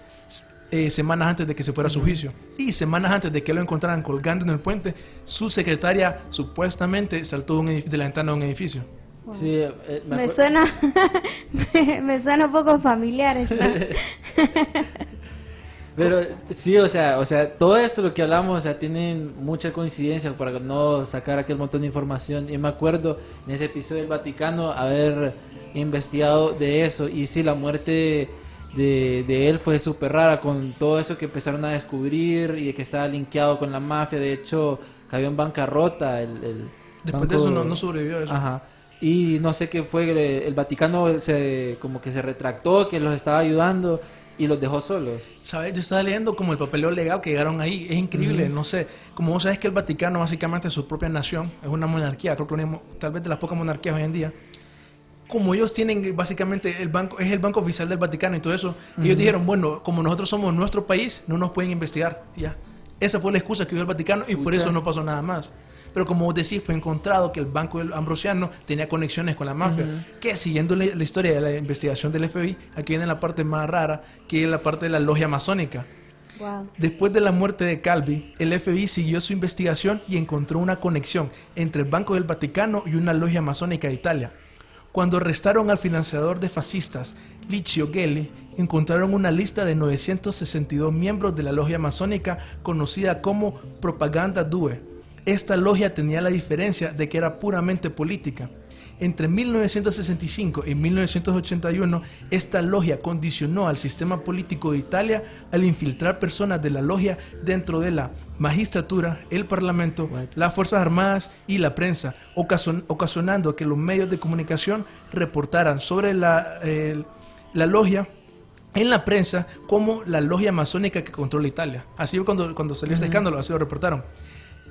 eh, semanas antes de que se fuera a su juicio. Y semanas antes de que lo encontraran colgando en el puente, su secretaria supuestamente saltó de, de la ventana de un edificio. Sí, eh, me Me suena, me, me suena un poco familiar esa. Pero sí, o sea, o sea, todo esto lo que hablamos, o sea, tienen mucha coincidencia para no sacar aquel montón de información. Y me acuerdo en ese episodio del Vaticano haber investigado de eso. Y sí, la muerte de, de él fue súper rara con todo eso que empezaron a descubrir y de que estaba linkeado con la mafia. De hecho, cayó en bancarrota el, el Después de eso no, no sobrevivió a eso. Ajá. Y no sé qué fue, el Vaticano se como que se retractó, que los estaba ayudando y los dejó solos. ¿Sabes? Yo estaba leyendo como el papeleo legal que llegaron ahí. Es increíble, no sé. Como vos sabes que el Vaticano básicamente es su propia nación, es una monarquía, creo que una tal vez de las pocas monarquías hoy en día. Como ellos tienen básicamente el banco, es el banco oficial del Vaticano y todo eso, ellos dijeron, bueno, como nosotros somos nuestro país, no nos pueden investigar. Ya. Esa fue la excusa que dio el Vaticano y por eso no pasó nada más. Pero como vos decís, fue encontrado que el Banco del Ambrosiano tenía conexiones con la mafia. Que siguiendo la, la historia de la investigación del FBI, aquí viene la parte más rara, que es la parte de la logia masónica. Wow. Después de la muerte de Calvi, el FBI siguió su investigación y encontró una conexión entre el Banco del Vaticano y una logia masónica de Italia. Cuando arrestaron al financiador de fascistas, Licio Gelli, encontraron una lista de 962 miembros de la logia masónica conocida como Propaganda Due. Esta logia tenía la diferencia de que era puramente política. Entre 1965 y 1981, esta logia condicionó al sistema político de Italia al infiltrar personas de la logia dentro de la magistratura, el parlamento, las Fuerzas Armadas y la prensa, ocasion- ocasionando que los medios de comunicación reportaran sobre la logia en la prensa como la logia masónica que controla Italia. Así fue cuando, cuando salió este escándalo, así lo reportaron.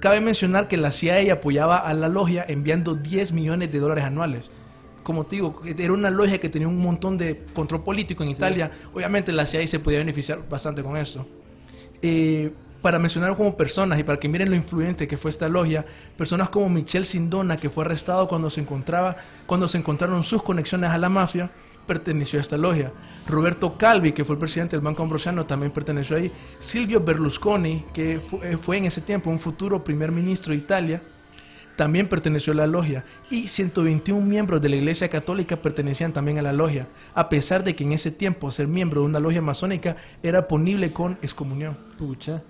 Cabe mencionar que la CIA apoyaba a la logia enviando 10 millones de dólares anuales. Como te digo, era una logia que tenía un montón de control político en Italia. Obviamente la CIA se podía beneficiar bastante con eso. Eh, para mencionar como personas y para que miren lo influyente que fue esta logia, personas como Michel Sindona, que fue arrestado cuando se encontraba, cuando se encontraron sus conexiones a la mafia, perteneció a esta logia. Roberto Calvi, que fue el presidente del Banco Ambrosiano, también perteneció ahí. Silvio Berlusconi, que eh, fue en ese tiempo un futuro primer ministro de Italia, también perteneció a la logia y 121 miembros de la Iglesia Católica pertenecían también a la logia, a pesar de que en ese tiempo ser miembro de una logia masónica era ponible con excomunión. Pucha.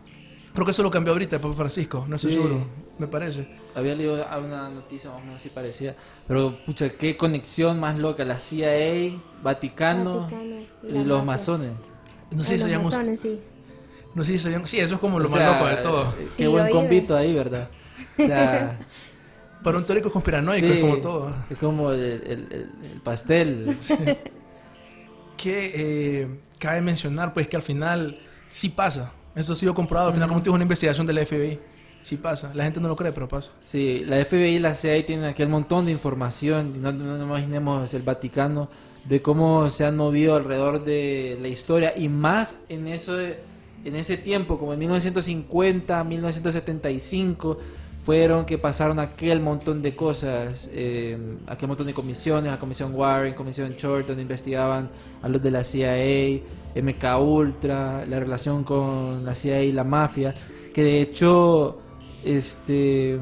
Creo que eso lo cambió ahorita el Papa Francisco, no estoy Sí. seguro, me parece. Había leído a una noticia más o menos así parecía. Pero, pucha, qué conexión más loca. La CIA, Vaticano, Vaticano y los masones. No sé si Los sabíamos, masones, sí. no sé si sabíamos- sí, eso es como lo O más sea, loco de todo. eh, Sí, Qué buen convito ahí, ¿verdad? O sea, Para un teórico conspiranoico sí, es como todo. Es como el, el- el- el pastel. Que eh, cabe mencionar pues que al final sí pasa. Eso ha sido comprobado. Al final, como te digo, una investigación del FBI. Sí pasa. La gente no lo cree, pero pasa. Sí, la FBI y la CIA tienen aquel montón de información, no, no imaginemos el Vaticano, de cómo se han movido alrededor de la historia, y más en, eso, en ese tiempo, como en 1950, 1975, fueron que pasaron aquel montón de cosas, eh, aquel montón de comisiones, la comisión Warren, comisión Short, donde investigaban a los de la CIA, MK Ultra, la relación con la CIA y la mafia, que de hecho este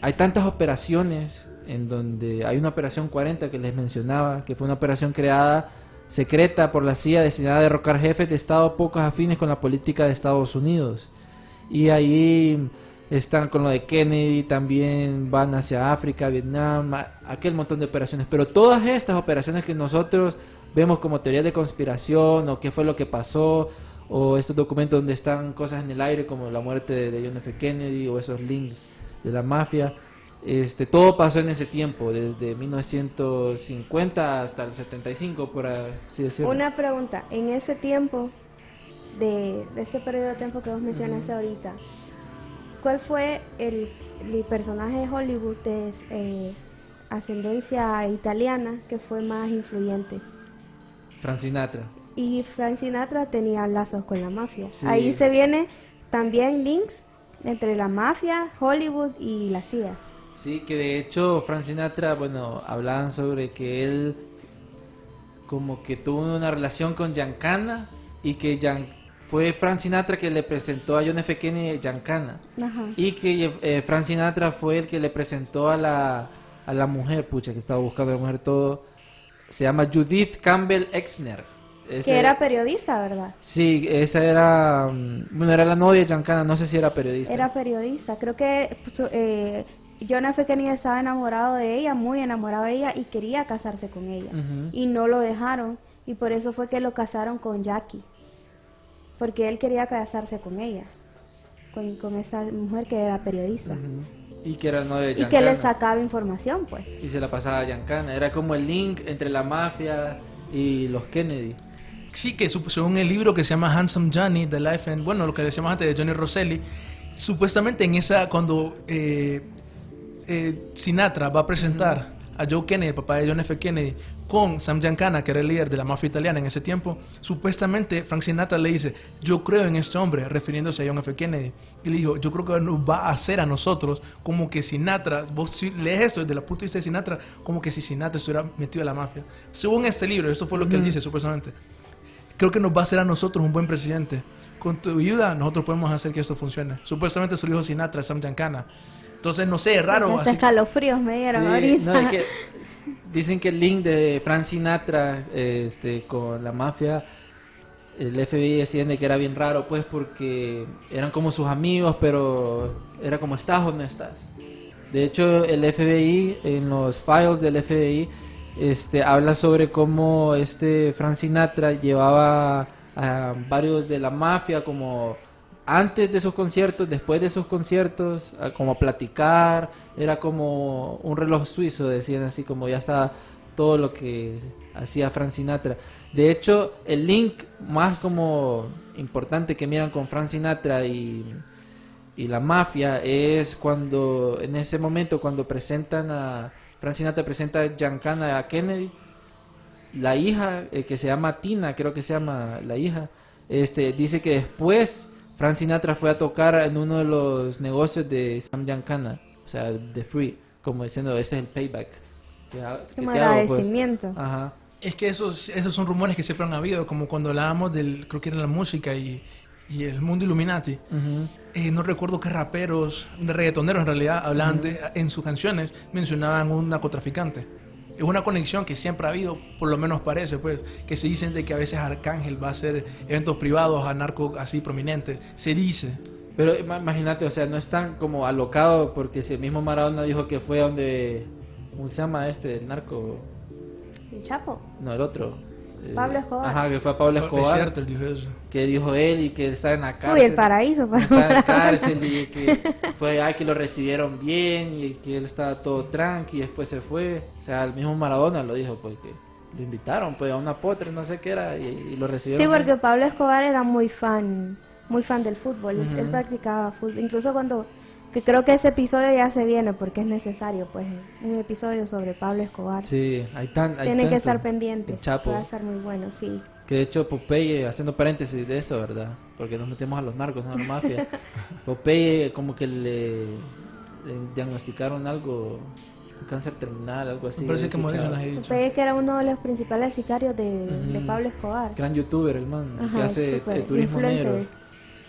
hay tantas operaciones en donde hay una operación 40 que les mencionaba, que fue una operación creada secreta por la CIA destinada a derrocar jefes de Estado pocos afines con la política de Estados Unidos. Y ahí están con lo de Kennedy, también van hacia África, Vietnam, aquel montón de operaciones. Pero todas estas operaciones que nosotros vemos como teorías de conspiración o qué fue lo que pasó, o estos documentos donde están cosas en el aire como la muerte de, John F. Kennedy o esos links de la mafia, este, todo pasó en ese tiempo, desde 1950 hasta el 75, por así decirlo. Una pregunta, en ese tiempo, de, de este periodo de tiempo que vos mencionaste ahorita, ¿cuál fue el, el personaje de Hollywood de eh, ascendencia italiana que fue más influyente? Frank Sinatra. Y Frank Sinatra tenía lazos con la mafia. Sí. Ahí se viene también links entre la mafia, Hollywood y la CIA. Sí, que de hecho Frank Sinatra, bueno, hablaban sobre que él como que tuvo una relación con Giancana y que Gian- fue Frank Sinatra que le presentó a John F. Kennedy Giancana Ajá. y que eh, Frank Sinatra fue el que le presentó a la, a la mujer, pucha, que estaba buscando a la mujer todo, se llama Judith Campbell Exner. Ese- Que era periodista, ¿verdad? Sí, esa era, mm, bueno, era la novia de Giancana, no sé si era periodista. Era periodista. Creo que pues, eh, John F. Kennedy estaba enamorado de ella, muy enamorado de ella y quería casarse con ella. Y no lo dejaron. Y por eso fue que lo casaron con Jackie. Porque él quería casarse con ella. Con, con esa mujer que era periodista. Y que era la novia de Y que le Giancana. sacaba información, pues. Y se la pasaba a Giancana. Era como el link entre la mafia y los Kennedy. Sí, que según el libro que se llama Handsome Johnny, The Life and, bueno, lo que decíamos antes de Johnny Rosselli, supuestamente en esa, cuando eh, eh, Sinatra va a presentar a Joe Kennedy, el papá de John F. Kennedy, con Sam Giancana, que era el líder de la mafia italiana en ese tiempo, supuestamente Frank Sinatra le dice, yo creo en este hombre, refiriéndose a John F. Kennedy. Y le dijo, yo creo que nos va a hacer a nosotros como que Sinatra, vos si lees esto desde el punto de vista de Sinatra, como que si Sinatra estuviera metido en la mafia. Según este libro, esto fue lo que él dice supuestamente creo que nos va a hacer a nosotros un buen presidente. Con tu ayuda, nosotros podemos hacer que esto funcione. Supuestamente su hijo Sinatra, Sam Giancana. Entonces, no sé, es raro. Hasta así escalofríos me dieron Sí, ahorita. no, es que dicen que el link de Frank Sinatra este, con la mafia, el FBI decían de que era bien raro, pues porque eran como sus amigos, pero era como estás o no estás. De hecho, el FBI, en los files del FBI, este, habla sobre cómo este Frank Sinatra llevaba a varios de la mafia como antes de sus conciertos, después de sus conciertos, como platicar, era como un reloj suizo, decían así, como ya estaba todo lo que hacía Frank Sinatra. De hecho, el link más como importante que miran con Frank Sinatra y la mafia es cuando, en ese momento, cuando presentan a, Frank Sinatra presenta a Giancana a Kennedy, la hija, eh, que se llama Tina, creo que se llama la hija, este, dice que después Frank Sinatra fue a tocar en uno de los negocios de Sam Giancana, o sea, de Free, como diciendo, ese es el payback. que te hago, pues". agradecimiento. Ajá. Es que esos, esos son rumores que siempre han habido, como cuando hablábamos del, creo que era la música y, y el mundo Illuminati. Eh, no recuerdo qué raperos, de reggaetoneros en realidad, hablaban de- en sus canciones, mencionaban un narcotraficante. Es una conexión que siempre ha habido, por lo menos parece, pues, que se dicen de que a veces Arcángel va a hacer eventos privados a narcos así prominentes. Se dice. Pero ima- imagínate, o sea, no es tan como alocado porque si el mismo Maradona dijo que fue donde, ¿cómo se llama este, el narco? El Chapo. No, el otro. Eh, Pablo Escobar. Ajá, que fue a Pablo Es Escobar. cierto, él dijo eso. que dijo él y que él está en la cárcel. Uy, el paraíso para Está en la Maradona. cárcel y que fue ay que lo recibieron bien y que él estaba todo tranqui y después se fue. O sea, el mismo Maradona lo dijo porque lo invitaron pues a una potre, no sé qué era y, y lo recibieron. Sí, porque bien. Pablo Escobar era muy fan muy fan del fútbol. Él- practicaba fútbol. Incluso cuando, que creo que ese episodio ya se viene porque es necesario, pues, un episodio sobre Pablo Escobar. Sí, hay tan. hay Tienen que estar pendientes. El Chapo. Va a estar muy bueno, sí. Que de hecho Popeye, haciendo paréntesis de eso, ¿verdad? Porque nos metemos a los narcos, no a la mafia. Popeye como que le, le diagnosticaron algo, un cáncer terminal, algo así. Me parece que escuchado. las he dicho. Popeye que era uno de los principales sicarios de, de. Pablo Escobar. Gran youtuber el man, que hace eh, turismo influencer. negro.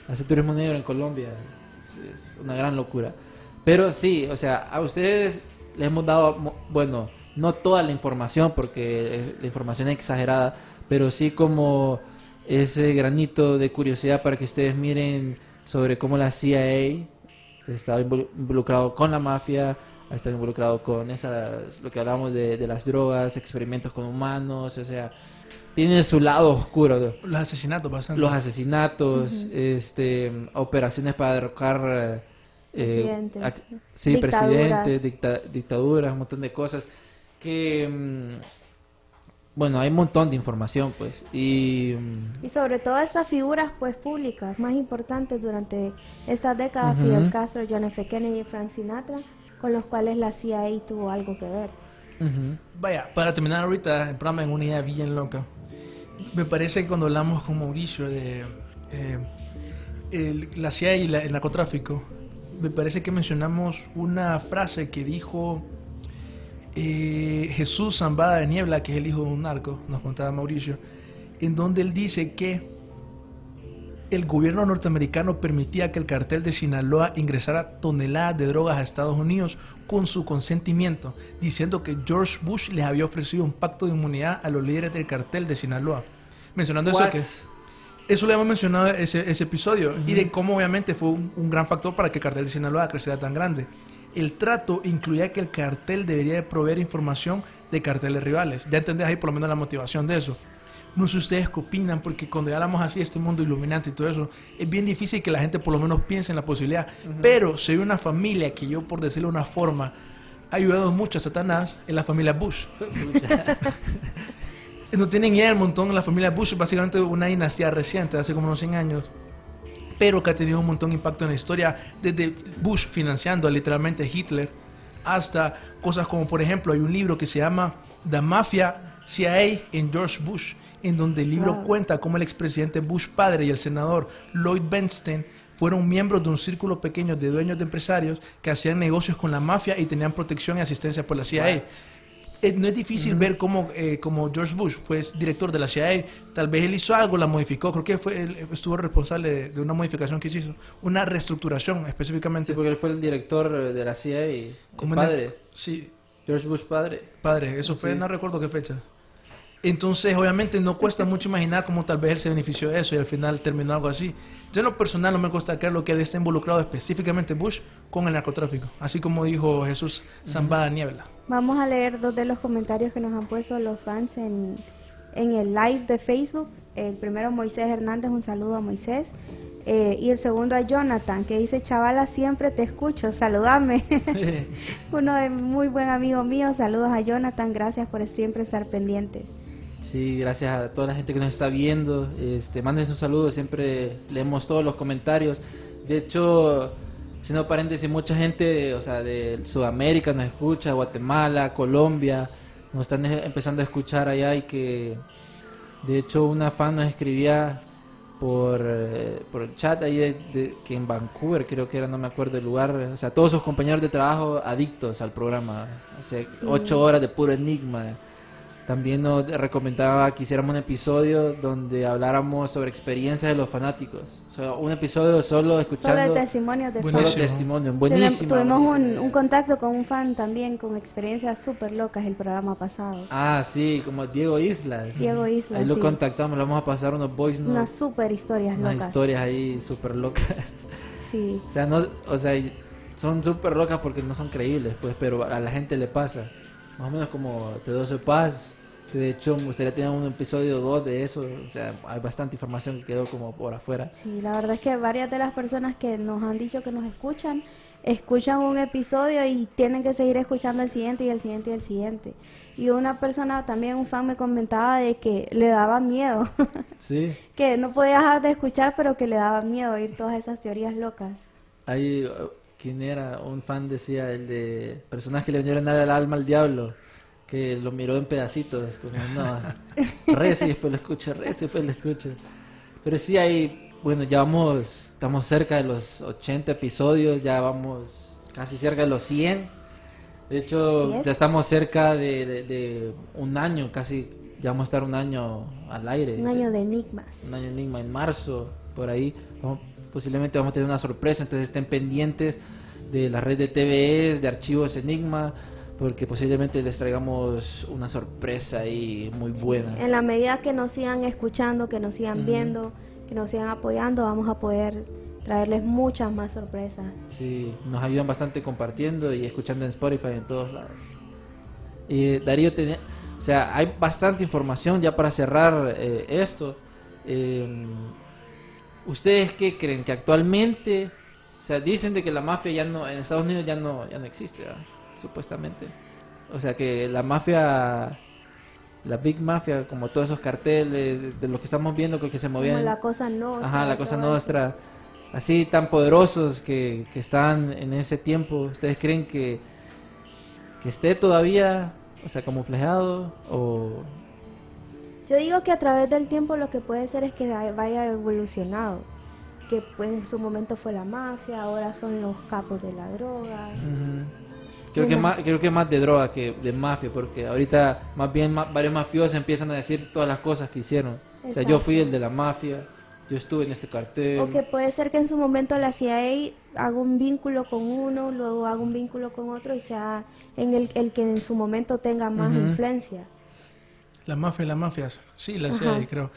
Hace turismo negro en Colombia. Es, una gran locura. Pero sí, o sea, a ustedes les hemos dado, bueno, no toda la información porque la información es exagerada, pero sí como ese granito de curiosidad para que ustedes miren sobre cómo la CIA estaba invol- involucrado con la mafia, ha estado involucrado con esa, lo que hablábamos de, de las drogas, experimentos con humanos, o sea, tiene su lado oscuro. Los asesinatos bastante. Los asesinatos, este, operaciones para derrocar eh, sí, dictaduras. presidentes, dicta- dictaduras, un montón de cosas que, mm, bueno, hay un montón de información, pues, y mm, Y sobre todo estas figuras pues públicas más importantes durante estas décadas. Fidel Castro, John F. Kennedy y Frank Sinatra, con los cuales la CIA tuvo algo que ver. Vaya, para terminar ahorita el programa en una idea bien loca. Me parece que cuando hablamos con Mauricio de eh, el- la CIA y el narcotráfico, me parece que mencionamos una frase que dijo eh, Jesús Zambada de Niebla, que es el hijo de un narco, nos contaba Mauricio, en donde él dice que el gobierno norteamericano permitía que el cartel de Sinaloa ingresara toneladas de drogas a Estados Unidos con su consentimiento, diciendo que George Bush les había ofrecido un pacto de inmunidad a los líderes del cartel de Sinaloa. Mencionando eso que eso lo hemos mencionado ese, ese episodio y de cómo obviamente fue un, un gran factor para que el cartel de Sinaloa creciera tan grande. El trato incluía que el cartel debería de proveer información de carteles rivales. Ya entendés ahí por lo menos la motivación de eso. No sé ustedes qué opinan, porque cuando ya hablamos así este mundo iluminante y todo eso, es bien difícil que la gente por lo menos piense en la posibilidad. Pero si hay una familia que yo, por decirlo de una forma, ha ayudado mucho a Satanás, es la familia Bush. No tienen idea del montón la familia Bush, básicamente una dinastía reciente, hace como unos 100 años, pero que ha tenido un montón de impacto en la historia, desde Bush financiando a literalmente Hitler, hasta cosas como, por ejemplo, hay un libro que se llama The Mafia CIA en George Bush, en donde el libro Wow. cuenta cómo el expresidente Bush padre y el senador Lloyd Bernstein fueron miembros de un círculo pequeño de dueños de empresarios que hacían negocios con la mafia y tenían protección y asistencia por la CIA. Eh, no es difícil ver cómo, eh, como George Bush fue director de la CIA, tal vez él hizo algo, la modificó, creo que fue, él estuvo responsable de, de una modificación que se hizo, una reestructuración específicamente. sí, porque él fue el director de la CIA, el Como el- padre, sí, George Bush padre. padre, eso fue, Sí. no recuerdo qué fecha. Entonces, obviamente, no cuesta mucho imaginar cómo tal vez él se benefició de eso y al final terminó algo así. Yo en lo personal no me cuesta creer lo que él está involucrado específicamente Bush con el narcotráfico, así como dijo Jesús Zambada Niebla. Vamos a leer dos de los comentarios que nos han puesto los fans en, en el live de Facebook. El primero Moisés Hernández, un saludo a Moisés. Eh, y el segundo a Jonathan, que dice, chavala, siempre te escucho, saludame. Uno de muy buen amigo mío, saludos a Jonathan, gracias por siempre estar pendientes. Sí, gracias a toda la gente que nos está viendo. Este, mándense un saludo, siempre leemos todos los comentarios. De hecho, siendo paréntesis, mucha gente, o sea, de Sudamérica nos escucha, Guatemala, Colombia, nos están eh, empezando a escuchar allá y que, de hecho, una fan nos escribía por, eh, por el chat ahí de, de- que en Vancouver creo que era, no me acuerdo el lugar, o sea, todos sus compañeros de trabajo adictos al programa, hace ocho horas de puro enigma. También nos recomendaba que hiciéramos un episodio donde habláramos sobre experiencias de los fanáticos. O sea, un episodio solo escuchando Solo testimonios de solo Buenísimo. fans. testimonios. Buenísimo. Tuvimos un, buenísimo. un contacto con un fan también con experiencias súper locas el programa pasado. Ah, sí, como Diego Islas. Diego Islas, Ahí lo sí. contactamos, le vamos a pasar unos voice notes. Unas súper historias unas locas. historias ahí súper locas. Sí. o sea, no, o sea, son súper locas porque no son creíbles, pues, pero a la gente le pasa. Más o menos como Teodosio Paz, Que de hecho me gustaría tener un episodio 2 de eso. O sea, hay bastante información que quedó como por afuera. Sí, la verdad es que varias de las personas que nos han dicho que nos escuchan, escuchan un episodio y tienen que seguir escuchando el siguiente y el siguiente y el siguiente. Y una persona, también un fan me comentaba de que le daba miedo, Sí. que no podía dejar de escuchar, pero que le daba miedo oír todas esas teorías locas. Hay, uh, ¿quién era? Un fan decía, el de personas que le vinieron a dar el alma al diablo, que lo miró en pedacitos, como, no, reza y después lo escucha, reza y después lo escucha. Pero sí hay, bueno, ya vamos, estamos cerca de los 80 episodios, ya vamos casi cerca de los 100. De hecho, es. ya estamos cerca de, de- de un año, casi, ya vamos a estar un año al aire. Un año de enigmas. un año enigma en marzo, por ahí. Vamos- posiblemente vamos a tener una sorpresa, entonces estén pendientes de la red de TVS, de archivos Enigma, porque posiblemente les traigamos una sorpresa ahí muy buena. En la medida que nos sigan escuchando, que nos sigan Ujú. viendo, que nos sigan apoyando, vamos a poder traerles muchas más sorpresas. Sí, nos ayudan bastante compartiendo y escuchando en Spotify en todos lados. Y Darío tenía, o sea, hay bastante información ya para cerrar eh, esto. Eh, ¿Ustedes qué creen que actualmente, o sea, dicen de que la mafia ya no en Estados Unidos ya no ya no existe, ¿verdad? Supuestamente. O sea, que la mafia la Big Mafia, como todos esos carteles de, de lo que estamos viendo, creo que se Como movían la cosa no. Ajá, la cosa nuestra, así tan poderosos que, que están en ese tiempo, ¿ustedes creen que, que esté todavía, o sea, camuflajeado o... Yo digo que a través del tiempo lo que puede ser es que vaya evolucionado. Que pues, en su momento fue la mafia, ahora son los capos de la droga. Creo que, más, creo que más de droga que de mafia, porque ahorita más bien ma- varios mafiosos empiezan a decir todas las cosas que hicieron. O sea, yo Exacto. fui el de la mafia, yo estuve en este cartel. O que puede ser que en su momento la CIA haga un vínculo con uno, luego haga un vínculo con otro y sea en el, el que en su momento tenga más Ujú. influencia. La mafia, las mafias. Sí, la Ajá. CIA, creo.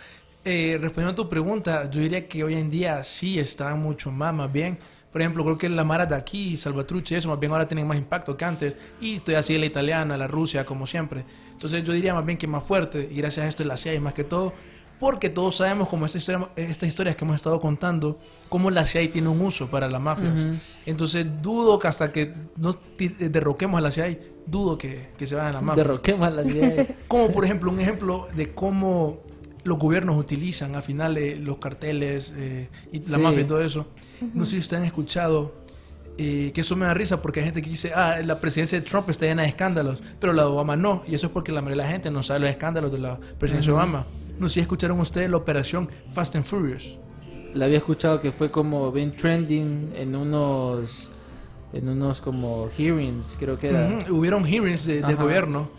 Eh, respondiendo a tu pregunta, yo diría que hoy en día sí está mucho más, más bien. Por ejemplo, creo que la Mara de aquí, Salvatruche, eso más bien ahora tienen más impacto que antes. Y todavía sigue la italiana, la Rusia, como siempre. Entonces yo diría más bien que más fuerte. Y gracias a esto la CIA más que todo. Porque todos sabemos, como esta historia- estas historias que hemos estado contando, cómo la CIA tiene un uso para las mafias. Entonces dudo que hasta que no ti- derroquemos a la CIA, dudo que, que se vayan las mafias. Derroquemos a la CIA. Como por ejemplo un ejemplo de cómo los gobiernos utilizan al final eh, los carteles eh, y la Sí. mafia y todo eso. No sé si ustedes han escuchado eh, que eso me da risa porque hay gente que dice, ah, la presidencia de Trump está llena de escándalos, pero la de Obama no. Y eso es porque la mayoría de la gente no sabe los escándalos de la presidencia de Obama. No sé si escucharon ustedes la operación Fast and Furious. La había escuchado que fue como bien trending en unos en unos como hearings, creo que era. Hubieron hearings de- gobierno,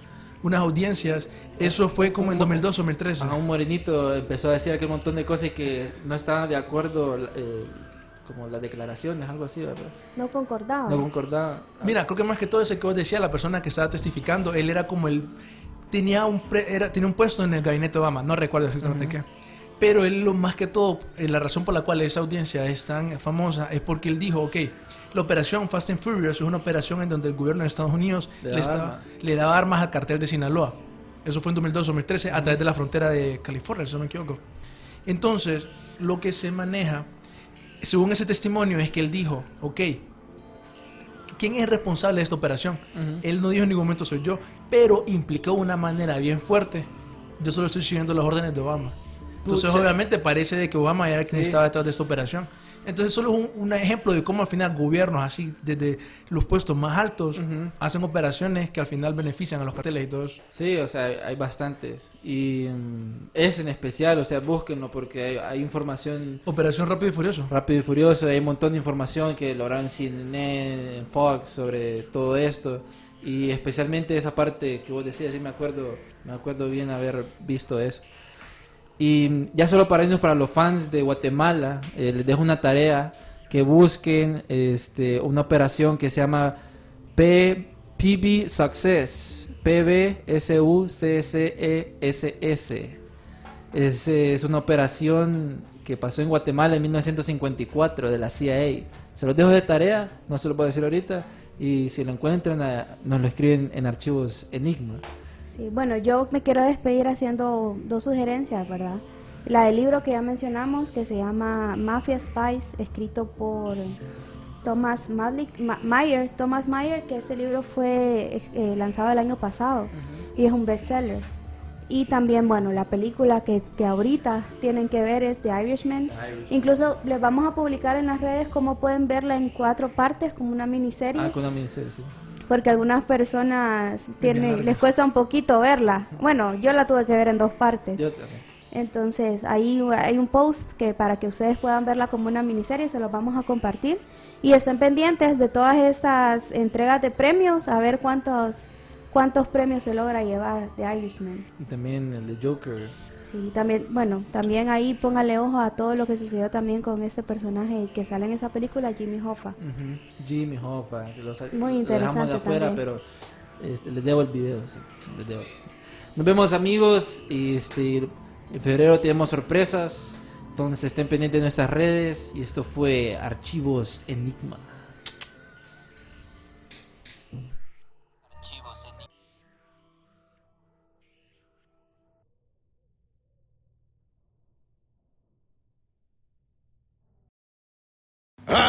unas audiencias. Eso fue como en 2002 2013. Ajá, un morenito empezó a decir aquel montón de cosas que no estaban de acuerdo eh, como las declaraciones, algo así, ¿verdad? No concordaba. No concordaban. Mira, creo que más que todo ese que vos decías, la persona que estaba testificando, él era como el... Tenía un, pre- era, tenía un puesto en el gabinete de Obama, no recuerdo exactamente qué. Pero él, lo más que todo, eh, la razón por la cual esa audiencia es tan famosa es porque él dijo, ok, la operación Fast and Furious es una operación en donde el gobierno de Estados Unidos Le estaba- armas. le daba armas al cartel de Sinaloa. Eso fue en 2002-2013 a través de la frontera de California, si no me equivoco. Entonces, lo que se maneja, según ese testimonio, es que él dijo, ok, ¿quién es el responsable de esta operación? Él no dijo en ningún momento soy yo, pero implicó de una manera bien fuerte. Yo solo estoy siguiendo las órdenes de Obama. Entonces, Pucha. obviamente, parece de que Obama era quien Sí. estaba detrás de esta operación. Entonces, solo es un, un ejemplo de cómo al final gobiernos así, desde los puestos más altos, hacen operaciones que al final benefician a los carteles y todo eso. Sí, o sea, hay, bastantes. Y mm, es en especial, o sea, búsquenlo porque hay, hay información Operación Rápido y Furioso. rápido y furioso. Hay un montón de información que lograron en CNN, en Fox sobre todo esto. Y especialmente esa parte que vos decías, sí me acuerdo, me acuerdo bien haber visto eso. Y ya solo para irnos para los fans de Guatemala, eh, les dejo una tarea que busquen este, una operación que se llama P PB Success, P-B-S-U-C-C-E-S-S. Es, eh, es una operación que pasó en Guatemala en 1954 de la CIA. Se los dejo de tarea, no se lo puedo decir ahorita. Y si lo encuentran, nos lo escriben en archivos Enigma. Sí, bueno, yo me quiero despedir haciendo dos sugerencias, ¿verdad? La del libro que ya mencionamos, que se llama Mafia Spies, escrito por Thomas Marlick, Ma- Mayer, Thomas Mayer, que este libro fue eh, lanzado el año pasado y es un bestseller. Y también, bueno, la película que, que ahorita tienen que ver es The Irishman. Incluso les vamos a publicar en las redes cómo pueden verla en cuatro partes, como una miniserie Ah, con una miniserie, sí. Porque algunas personas tienen, les cuesta un poquito verla. Bueno, yo la tuve que ver en dos partes. Yo. Entonces, ahí hay un post que para que ustedes puedan verla como una miniserie, se los vamos a compartir. Y estén pendientes de todas estas entregas de premios, a ver cuántos cuántos premios se logra llevar de Irishman. Y también el de Joker. Sí, también, bueno, también ahí póngale ojo a todo lo que sucedió también con este personaje que sale en esa película, Jimmy Hoffa. Jimmy Hoffa. lo sa- Muy lo interesante dejamos de afuera, también. pero este, les debo el video, sí. les debo. Nos vemos amigos. y, Este, en febrero tenemos sorpresas. Entonces estén pendientes de nuestras redes. Y esto fue Archivos Enigma.